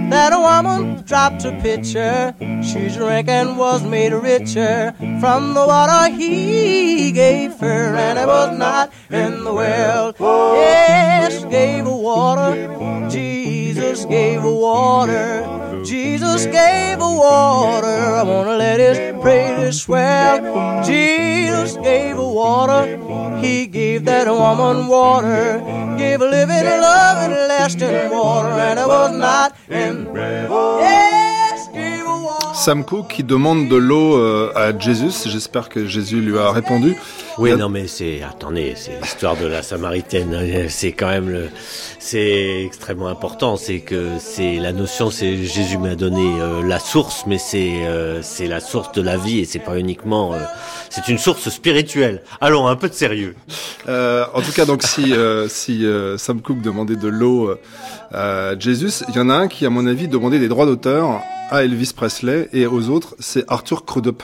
Speaker 11: that a woman dropped a pitcher. She drank and was made richer from the water he gave her, and it was not in the well. Yes, gave her water. Jesus gave her water. Jesus gave her water. I wanna let his praise swell. Jesus gave her water. He gave that woman water. Gave a living, loving, lasting water, and it was not in. Her water.
Speaker 1: Sam Cooke qui demande de l'eau euh, à Jésus. J'espère que Jésus lui a répondu.
Speaker 2: Oui, non, mais c'est, attendez, c'est l'histoire de la Samaritaine. C'est quand même le, c'est extrêmement important. C'est que c'est la notion, c'est Jésus m'a donné euh, la source, mais c'est, euh, c'est la source de la vie et c'est pas uniquement, euh, c'est une source spirituelle. Allons, un peu de sérieux.
Speaker 1: En tout cas, donc si si Sam Cooke demandait de l'eau euh, à Jésus, il y en a un qui, à mon avis, demandait des droits d'auteur à Elvis Presley et aux autres, c'est Arthur Crudup.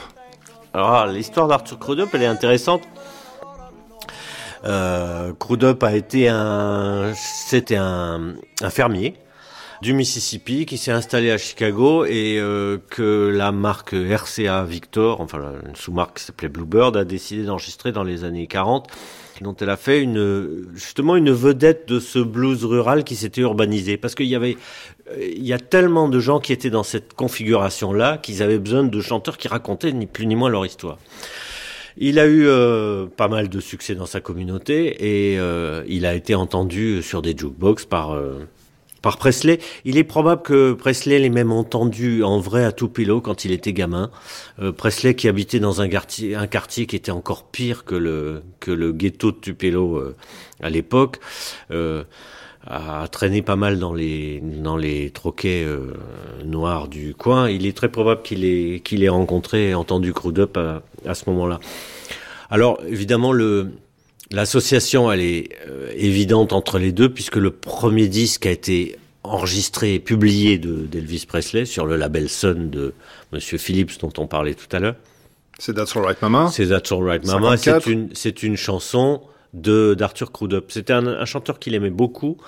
Speaker 2: Alors, ah, l'histoire d'Arthur Crudup, elle est intéressante. Euh, Crudup a été un, c'était un fermier du Mississippi qui s'est installé à Chicago et euh, que la marque RCA Victor, enfin une sous-marque qui s'appelait Bluebird, a décidé d'enregistrer dans les années 40 dont elle a fait justement une vedette de ce blues rural qui s'était urbanisé parce qu'il y avait il y a tellement de gens qui étaient dans cette configuration là qu'ils avaient besoin de chanteurs qui racontaient ni plus ni moins leur histoire. Il a eu euh, pas mal de succès dans sa communauté et euh, il a été entendu sur des jukebox par euh, par Presley. Il est probable que Presley l'ait même entendu en vrai à Tupelo quand il était gamin. Euh, Presley qui habitait dans un quartier, un quartier qui était encore pire que le que le ghetto de Tupelo euh, à l'époque. Euh, a traîné pas mal dans les dans les troquets euh, noirs du coin. Il est très probable qu'il ait qu'il ait rencontré et entendu Crudup à, à ce moment-là. Alors évidemment le L'association, elle est euh, évidente entre les deux, puisque le premier disque a été enregistré et publié de d'Elvis Presley sur le label Sun de Monsieur Phillips dont on parlait tout à l'heure.
Speaker 1: C'est That's Alright Mama.
Speaker 2: C'est That's Alright Mama. C'est une c'est une chanson de d'Arthur Crudup. C'était un, un, chanteur qu'il aimait beaucoup.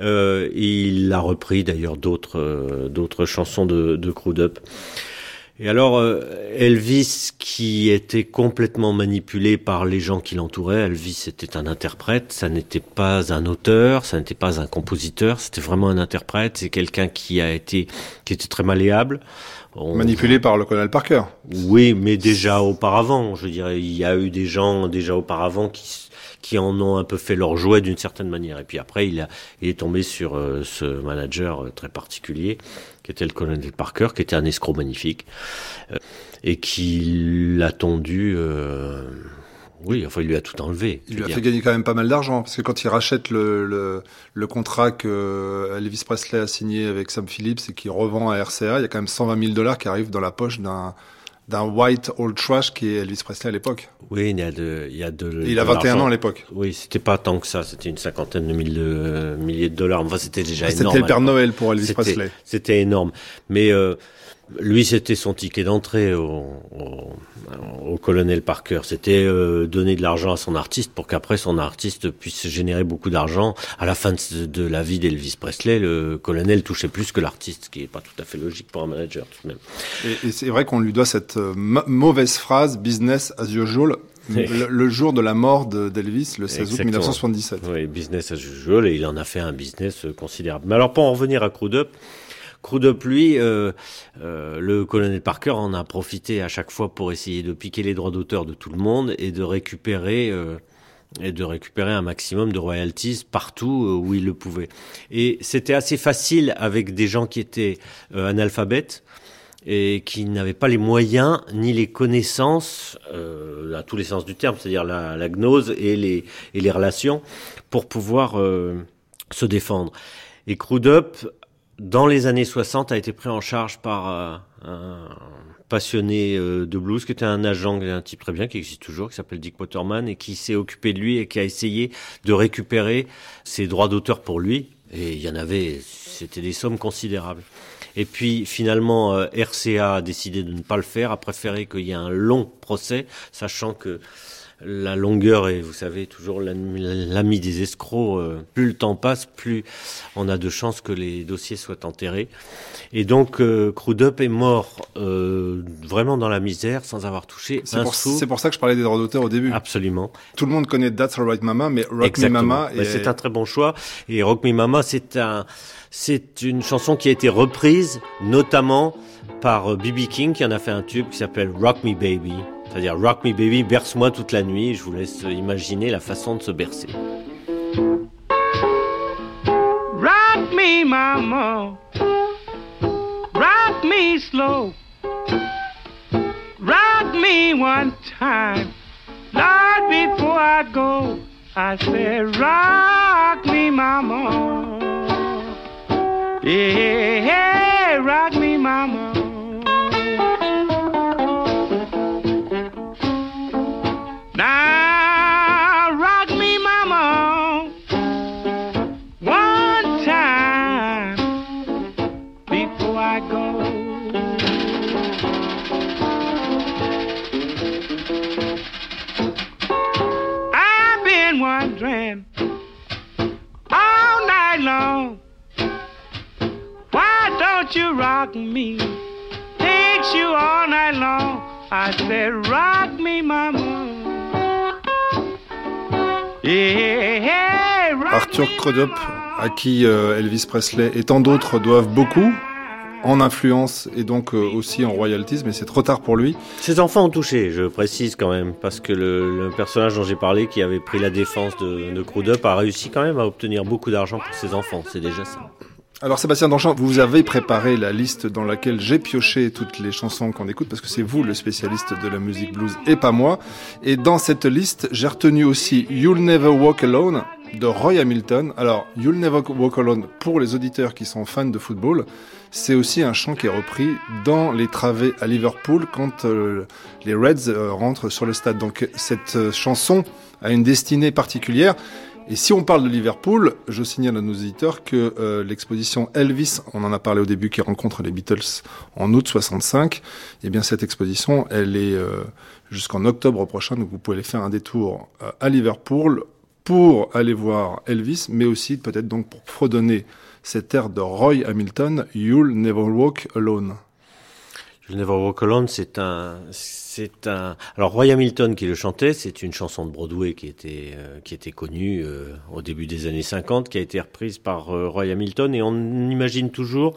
Speaker 2: Euh, il a repris d'ailleurs d'autres euh, d'autres chansons de, de Crudup. Et alors, euh, Elvis, qui était complètement manipulé par les gens qui l'entouraient, Elvis était un interprète, ça n'était pas un auteur, ça n'était pas un compositeur, c'était vraiment un interprète, c'est quelqu'un qui a été, qui était très malléable.
Speaker 1: On... Manipulé par le colonel Parker.
Speaker 2: Oui, mais déjà auparavant, je dirais, il y a eu des gens déjà auparavant qui qui en ont un peu fait leur jouet d'une certaine manière. Et puis après, il, a, il est tombé sur euh, ce manager euh, très particulier, qui était le colonel Parker, qui était un escroc magnifique, euh, et qui l'a tondu. Euh, oui, enfin, il lui a tout enlevé.
Speaker 1: Il lui a fait gagner quand même pas mal d'argent, parce que quand il rachète le, le, le, contrat que Elvis Presley a signé avec Sam Phillips et qu'il revend à RCA, il y a quand même 120 000 dollars qui arrivent dans la poche d'un d'un white old trash qui est Elvis Presley à l'époque.
Speaker 2: Oui, il y a de, il y a de.
Speaker 1: Il a 21 ans à l'époque.
Speaker 2: Oui, c'était pas tant que ça, c'était une cinquantaine de, mille de milliers de dollars. Enfin, c'était déjà énorme.
Speaker 1: C'était le Père Noël pour Elvis Presley.
Speaker 2: C'était énorme, mais euh, lui, c'était son ticket d'entrée au, au, au, colonel Parker. C'était euh, donner de l'argent à son artiste pour qu'après son artiste puisse générer beaucoup d'argent. À la fin de, de la vie d'Elvis Presley, le colonel touchait plus que l'artiste, ce qui est pas tout à fait logique pour un manager tout de même.
Speaker 1: Et, et c'est vrai qu'on lui doit cette euh, mauvaise phrase "business as usual". Le, le, jour de la mort d'Elvis, le 16 Exactement. août 1977.
Speaker 2: Oui, business as usual, et il en a fait un business considérable. Mais alors, pour en revenir à Crudup, Crudup, lui, euh, euh, le colonel Parker en a profité à chaque fois pour essayer de piquer les droits d'auteur de tout le monde et de récupérer euh, et de récupérer un maximum de royalties partout euh, où il le pouvait. Et c'était assez facile avec des gens qui étaient euh, analphabètes et qui n'avaient pas les moyens ni les connaissances euh, à tous les sens du terme, c'est-à-dire la, la, gnose et les, et les relations pour pouvoir se défendre. Et Crudup dans les années 60, a été pris en charge par euh, un passionné euh, de blues, qui était un agent, un type très bien, qui existe toujours, qui s'appelle Dick Waterman, et qui s'est occupé de lui et qui a essayé de récupérer ses droits d'auteur pour lui. Et il y en avait, c'était des sommes considérables. Et puis finalement, euh, RCA a décidé de ne pas le faire, a préféré qu'il y ait un long procès, sachant que la longueur est, vous savez, toujours l'ami des escrocs. Euh, plus le temps passe, plus on a de chances que les dossiers soient enterrés. Et donc, euh, Crudup est mort euh, vraiment dans la misère, sans avoir touché un
Speaker 1: pour,
Speaker 2: sou.
Speaker 1: C'est pour ça que je parlais des droits d'auteur au début.
Speaker 2: Absolument.
Speaker 1: Tout le monde connaît That's Alright Mama, mais Rock
Speaker 2: Exactement.
Speaker 1: Me Mama...
Speaker 2: Et... C'est un très bon choix. Et Rock Me Mama, c'est un, c'est une chanson qui a été reprise, notamment par B.B. King, qui en a fait un tube qui s'appelle Rock Me Baby. C'est-à-dire Rock Me Baby, berce-moi toute la nuit. Je vous laisse imaginer la façon de se bercer.
Speaker 10: Rock me, mama. Rock me slow. Rock me one time. Lord, before I go, I said, Rock me, mama. Yeah, rock me, mama. Why don't you rock me? Takes you all night long. I said, rock me, mama.
Speaker 1: Arthur Crudup, à qui euh, Elvis Presley et tant d'autres doivent beaucoup, en influence et donc euh, aussi en royalties, mais c'est trop tard pour lui.
Speaker 2: Ses enfants ont touché, je précise quand même, parce que le, le personnage dont j'ai parlé, qui avait pris la défense de, de Crudup, a réussi quand même à obtenir beaucoup d'argent pour ses enfants, c'est déjà ça.
Speaker 1: Alors Sébastien Danchamp, vous avez préparé la liste dans laquelle j'ai pioché toutes les chansons qu'on écoute parce que c'est vous le spécialiste de la musique blues et pas moi. Et dans cette liste, j'ai retenu aussi You'll Never Walk Alone de Roy Hamilton. Alors You'll Never Walk Alone pour les auditeurs qui sont fans de football, c'est aussi un chant qui est repris dans les travées à Liverpool quand euh, les Reds euh, rentrent sur le stade. Donc cette euh, chanson a une destinée particulière. Et si on parle de Liverpool, je signale à nos auditeurs que euh, l'exposition Elvis, on en a parlé au début, qui rencontre les Beatles en août 65, eh bien cette exposition, elle est euh, jusqu'en octobre prochain, donc vous pouvez aller faire un détour euh, à Liverpool pour aller voir Elvis, mais aussi peut-être donc pour fredonner cette air de Roy Hamilton, You'll Never Walk Alone.
Speaker 2: Never Walk c'est un, c'est un. Alors Roy Hamilton qui le chantait, c'est une chanson de Broadway qui était euh, qui était connue euh, au début des années 50, qui a été reprise par euh, Roy Hamilton et on imagine toujours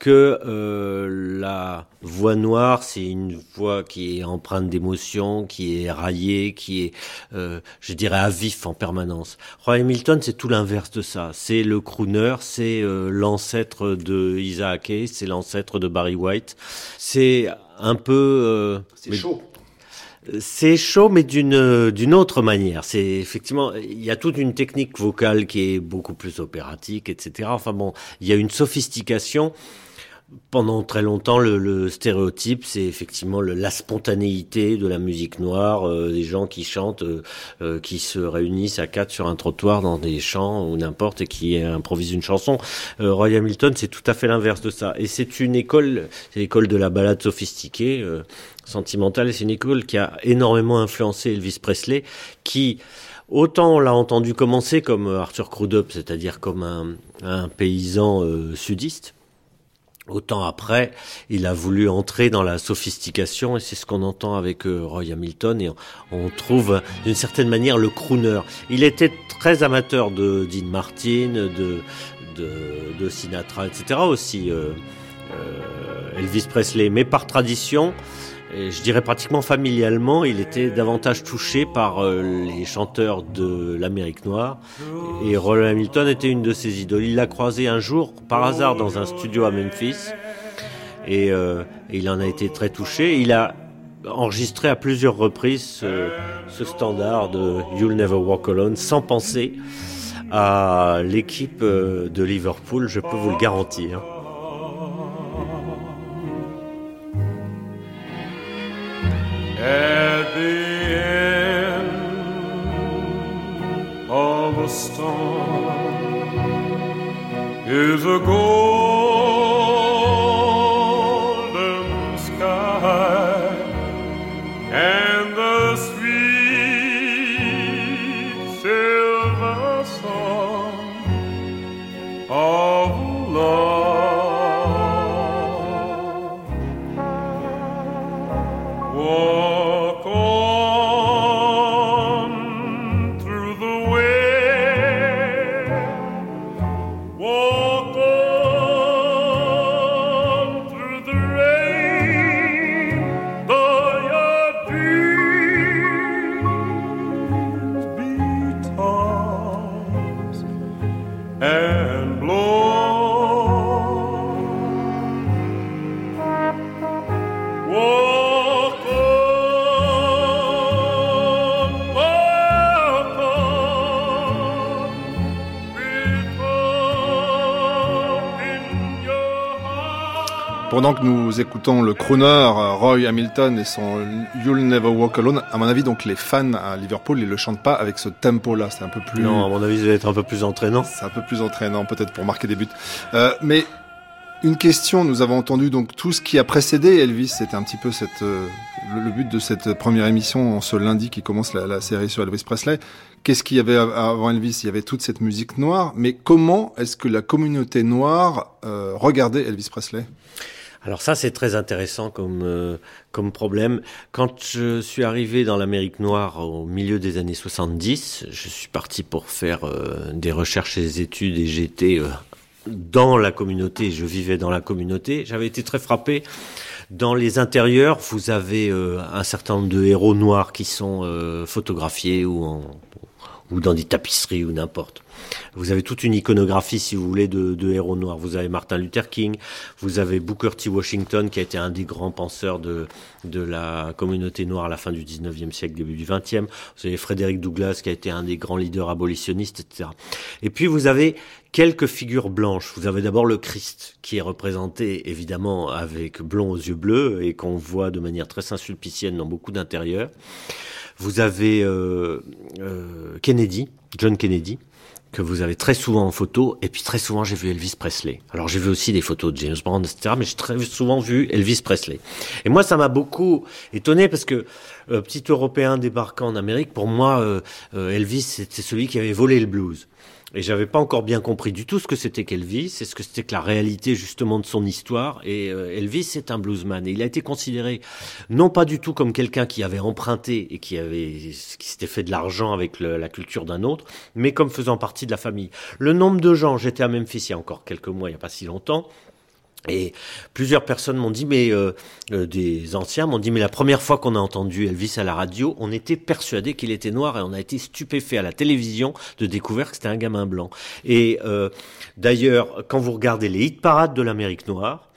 Speaker 2: que euh, la voix noire, c'est une voix qui est empreinte d'émotion, qui est raillée, qui est, euh, je dirais, à vif en permanence. Roy Hamilton, c'est tout l'inverse de ça. C'est le crooner, c'est euh, l'ancêtre de Isaac Hayes, c'est l'ancêtre de Barry White. C'est un peu... euh,
Speaker 1: C'est chaud.
Speaker 2: c'est chaud, mais d'une d'une autre manière. C'est effectivement, il y a toute une technique vocale qui est beaucoup plus opératique, etc. Enfin bon, il y a une sophistication. Pendant très longtemps, le, le stéréotype, c'est effectivement le- la spontanéité de la musique noire, euh, des gens qui chantent, euh, euh, qui se réunissent à quatre sur un trottoir dans des champs ou n'importe et qui improvisent une chanson. Euh, Roy Hamilton, c'est tout à fait l'inverse de ça. Et c'est une école, c'est l'école de la balade sophistiquée. euh, sentimentale et c'est une école qui a énormément influencé Elvis Presley qui autant on l'a entendu commencer comme Arthur Crudup c'est-à-dire comme un, un paysan euh, sudiste Autant après, il a voulu entrer dans la sophistication et c'est ce qu'on entend avec euh, Roy Hamilton et on, trouve d'une certaine manière le crooner. Il était très amateur de Dean Martin, de, de, Sinatra, etc. aussi, euh, euh, Elvis Presley, mais par tradition, je dirais pratiquement familialement, il était davantage touché par euh, les chanteurs de l'Amérique noire. Et Roland Hamilton était une de ses idoles. Il l'a croisé un jour, par hasard, dans un studio à Memphis. Et, euh, il en a été très touché. Il a enregistré à plusieurs reprises ce, ce standard de You'll Never Walk Alone, sans penser à l'équipe euh, de Liverpool, je peux vous le garantir.
Speaker 12: Of a storm is a golden
Speaker 1: que nous écoutons le crooner euh, Roy Hamilton et son You'll Never Walk Alone, à mon avis, donc les fans à Liverpool, ils le chantent pas avec ce tempo-là. C'est un peu plus.
Speaker 2: Non, à mon avis, ça va être un peu plus entraînant.
Speaker 1: C'est un peu plus entraînant, peut-être pour marquer des buts. Euh, mais une question, nous avons entendu donc tout ce qui a précédé Elvis. C'était un petit peu cette, euh, le, le but de cette première émission en ce lundi qui commence la, la série sur Elvis Presley. Qu'est-ce qu'il y avait av- avant Elvis? Il y avait toute cette musique noire. Mais comment est-ce que la communauté noire euh, regardait Elvis Presley?
Speaker 2: Alors ça, c'est très intéressant comme euh, comme problème. Quand je suis arrivé dans l'Amérique noire au milieu des années 70, je suis parti pour faire euh, des recherches et des études et j'étais euh, dans la communauté, je vivais dans la communauté. J'avais été très frappé. Dans les intérieurs, vous avez euh, un certain nombre de héros noirs qui sont euh, photographiés ou en ou dans des tapisseries ou n'importe. Vous avez toute une iconographie, si vous voulez, de, héros noirs. Vous avez Martin Luther King, vous avez Booker T. Washington, qui a été un des grands penseurs de, de la communauté noire à la fin du 19e siècle, début du 20e. Vous avez Frédéric Douglass, qui a été un des grands leaders abolitionnistes, etc. Et puis vous avez quelques figures blanches. Vous avez d'abord le Christ, qui est représenté évidemment avec blond aux yeux bleus et qu'on voit de manière très saint-sulpicienne dans beaucoup d'intérieurs. Vous avez euh, euh, Kennedy, John Kennedy, que vous avez très souvent en photo, et puis très souvent j'ai vu Elvis Presley. Alors j'ai vu aussi des photos de James Brown, etc., mais j'ai très souvent vu Elvis Presley. Et moi ça m'a beaucoup étonné parce que euh, petit Européen débarquant en Amérique, pour moi euh, euh, Elvis c'était celui qui avait volé le blues. Et j'avais pas encore bien compris du tout ce que c'était qu'Elvis, c'est ce que c'était que la réalité justement de son histoire. Et euh, Elvis, c'est un bluesman. Et il a été considéré non pas du tout comme quelqu'un qui avait emprunté et qui avait, qui s'était fait de l'argent avec le, la culture d'un autre, mais comme faisant partie de la famille. Le nombre de gens, j'étais à Memphis il y a encore quelques mois, il y a pas si longtemps, et plusieurs personnes m'ont dit, mais euh, euh, des anciens m'ont dit, mais la première fois qu'on a entendu Elvis à la radio, on était persuadé qu'il était noir et on a été stupéfait à la télévision de découvrir que c'était un gamin blanc. Et euh, d'ailleurs, quand vous regardez les hit parades de l'Amérique noire,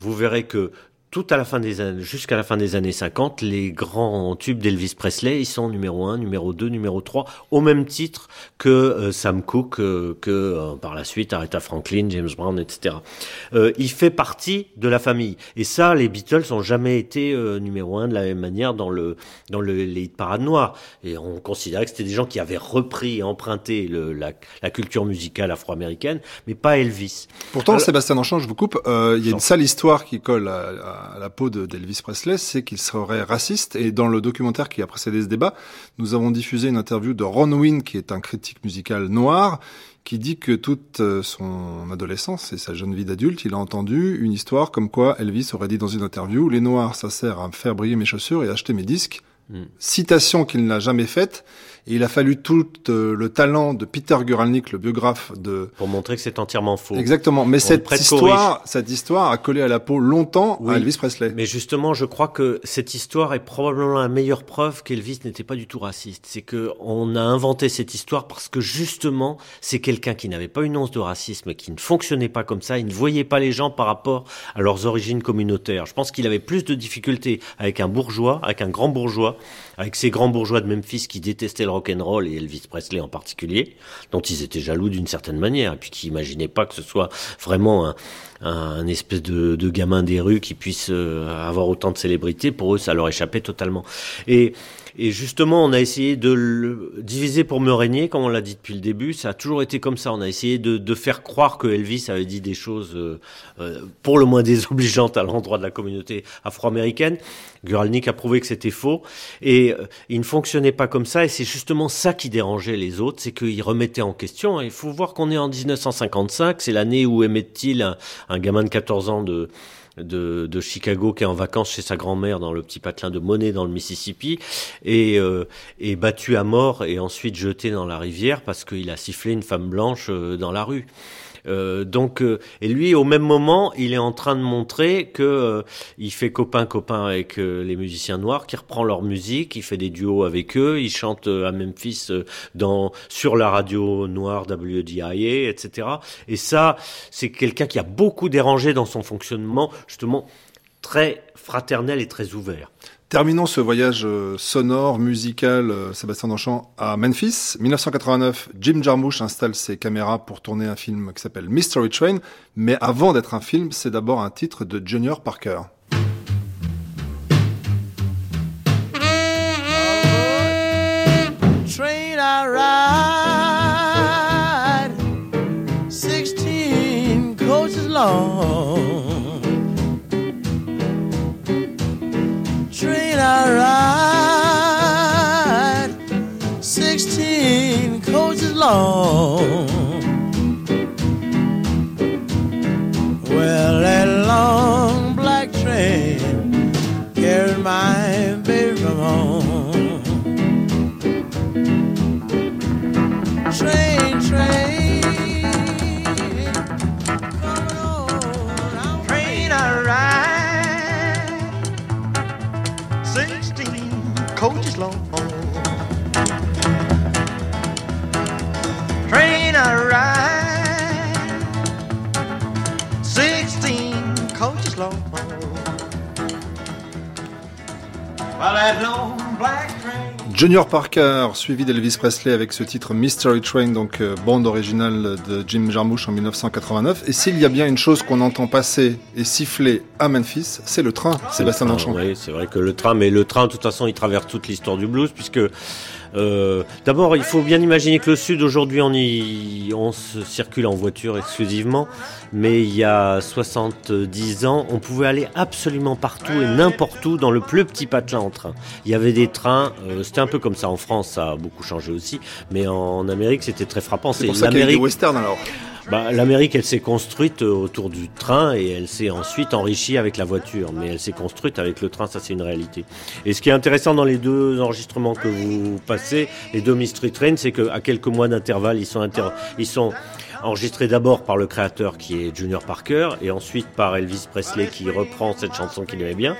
Speaker 2: vous verrez que tout à la fin des années, jusqu'à la fin des années 50, les grands tubes d'Elvis Presley, ils sont numéro 1, numéro 2, numéro 3, au même titre que euh, Sam Cooke, euh, que euh, par la suite Aretha Franklin, James Brown, etc. Euh, il fait partie de la famille. Et ça, les Beatles n'ont jamais été numéro 1 de la même manière dans le dans le, les hit parades noirs. Et on considérait que c'était des gens qui avaient repris et emprunté le, la, la culture musicale afro-américaine, mais pas Elvis.
Speaker 1: Pourtant, Alors, Sébastien Enchant, je vous coupe, il y a une sale histoire qui colle à, à à la peau d'Elvis Presley, c'est qu'il serait raciste. Et dans le documentaire qui a précédé ce débat, nous avons diffusé une interview de Ron Wynn, qui est un critique musical noir, qui dit que toute son adolescence et sa jeune vie d'adulte, il a entendu une histoire comme quoi Elvis aurait dit dans une interview, les noirs, ça sert à faire briller mes chaussures et acheter mes disques. Mm. Citation qu'il n'a jamais faite. Et il a fallu tout le talent de Peter Guralnick, le biographe de...
Speaker 2: Pour montrer que c'est entièrement faux.
Speaker 1: Exactement. Mais cette histoire, cette histoire a collé à la peau longtemps oui, à Elvis Presley.
Speaker 2: Mais justement, je crois que cette histoire est probablement la meilleure preuve qu'Elvis n'était pas du tout raciste. C'est que on a inventé cette histoire parce que justement, c'est quelqu'un qui n'avait pas une once de racisme, qui ne fonctionnait pas comme ça, il ne voyait pas les gens par rapport à leurs origines communautaires. Je pense qu'il avait plus de difficultés avec un bourgeois, avec un grand bourgeois, avec ces grands bourgeois de Memphis qui détestaient le rock'n'roll et Elvis Presley en particulier, dont ils étaient jaloux d'une certaine manière, et puis qui imaginaient pas que ce soit vraiment un, un espèce de, de, gamin des rues qui puisse euh, avoir autant de célébrité. Pour eux, ça leur échappait totalement. Et et justement, on a essayé de le diviser pour me régner, comme on l'a dit depuis le début. Ça a toujours été comme ça. On a essayé de, de faire croire que Elvis avait dit des choses euh, euh, pour le moins désobligeantes à l'endroit de la communauté afro-américaine. Guralnick a prouvé que c'était faux. Et euh, il ne fonctionnait pas comme ça. Et c'est justement ça qui dérangeait les autres, c'est qu'ils remettaient en question. Il faut voir qu'on est en 1955. C'est l'année où Emmett Till, un, un gamin de 14 ans de de, Chicago qui est en vacances chez sa grand-mère dans le petit patelin de monnaie dans le Mississippi et euh, est battu à mort et ensuite jeté dans la rivière parce qu'il a sifflé une femme blanche euh, dans la rue. Euh, donc, euh, et lui, au même moment, il est en train de montrer que euh, il fait copain copain avec euh, les musiciens noirs, qui reprend leur musique, il fait des duos avec eux, il chante à Memphis dans sur la radio noire WDIA, etc. Et ça, c'est quelqu'un qui a beaucoup dérangé dans son fonctionnement, justement très fraternel et très ouvert.
Speaker 1: Terminons ce voyage sonore, musical, Sébastien Danchamp, à Memphis. 1989, Jim Jarmusch installe ses caméras pour tourner un film qui s'appelle Mystery Train. Mais avant d'être un film, c'est d'abord un titre de Junior Parker.
Speaker 5: Train I ride, 16 coaches long. Ride, 16 coaches long. floor. Train
Speaker 13: I ride, sixteen coaches long.
Speaker 1: Well, I know Junior Parker, suivi d'Elvis Presley avec ce titre Mystery Train, donc euh, bande originale de Jim Jarmusch en 1989. Et s'il y a bien une chose qu'on entend passer et siffler à Memphis, c'est le train, Sébastien Danchon.
Speaker 2: Oui, c'est vrai que le train, mais le train, de toute façon, il traverse toute l'histoire du blues, puisque euh, D'abord, il faut bien imaginer que le Sud, aujourd'hui, on, y, on se circule en voiture exclusivement, mais il y a 70 ans, on pouvait aller absolument partout et n'importe où dans le plus petit patelin en train. Il y avait des trains, euh, c'était un peu comme ça en France, ça a beaucoup changé aussi, mais en Amérique, c'était très frappant.
Speaker 1: C'est pour ça qu'il y a des westerns alors
Speaker 2: bah, L'Amérique, elle s'est construite euh, autour du train et elle s'est ensuite enrichie avec la voiture. Mais elle s'est construite avec le train, ça c'est une réalité. Et ce qui est intéressant dans les deux enregistrements que vous passez, les deux Mystery Train, c'est qu'à quelques mois d'intervalle, ils sont, ils sont enregistrés d'abord par le créateur qui est Junior Parker et ensuite par Elvis Presley qui reprend cette chanson qu'il aimait bien.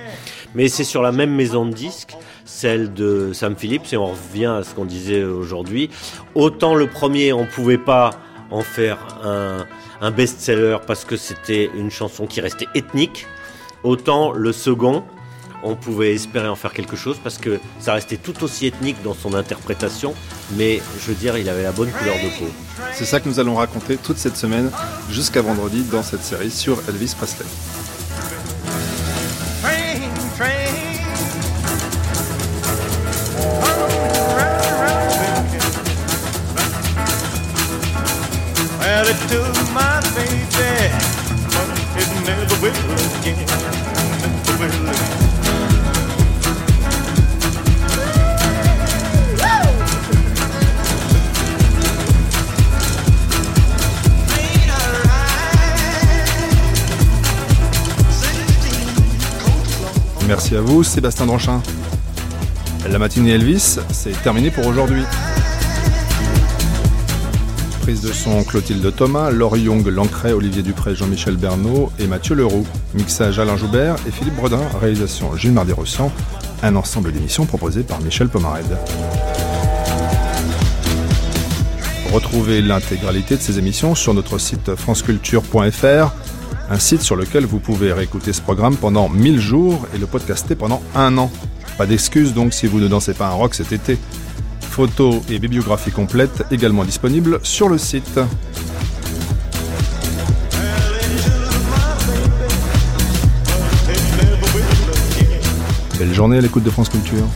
Speaker 2: Mais c'est sur la même maison de disques, celle de Sam Phillips, et on revient à ce qu'on disait aujourd'hui. Autant le premier, on pouvait pas en faire un, best-seller parce que c'était une chanson qui restait ethnique, autant le second, on pouvait espérer en faire quelque chose parce que ça restait tout aussi ethnique dans son interprétation, mais je veux dire, il avait la bonne couleur de peau.
Speaker 1: C'est ça que nous allons raconter toute cette semaine jusqu'à vendredi dans cette série sur Elvis Presley. Merci à vous, Sébastien Dranchin. La matinée Elvis, c'est terminé pour aujourd'hui. Prise de son Clotilde Thomas, Laure Young, Lancret, Olivier Dupré, Jean-Michel Bernot et Mathieu Leroux. Mixage Alain Joubert et Philippe Bredin. Réalisation Gilles Mardi-Rossian. Un ensemble d'émissions proposé par Michel Pomarède. Retrouvez l'intégralité de ces émissions sur notre site franceculture.fr, un site sur lequel vous pouvez réécouter ce programme pendant 1000 jours et le podcaster pendant un an. Pas d'excuses donc si vous ne dansez pas un rock cet été. Photos et bibliographie complète également disponibles sur le site. Belle journée à l'écoute de France Culture.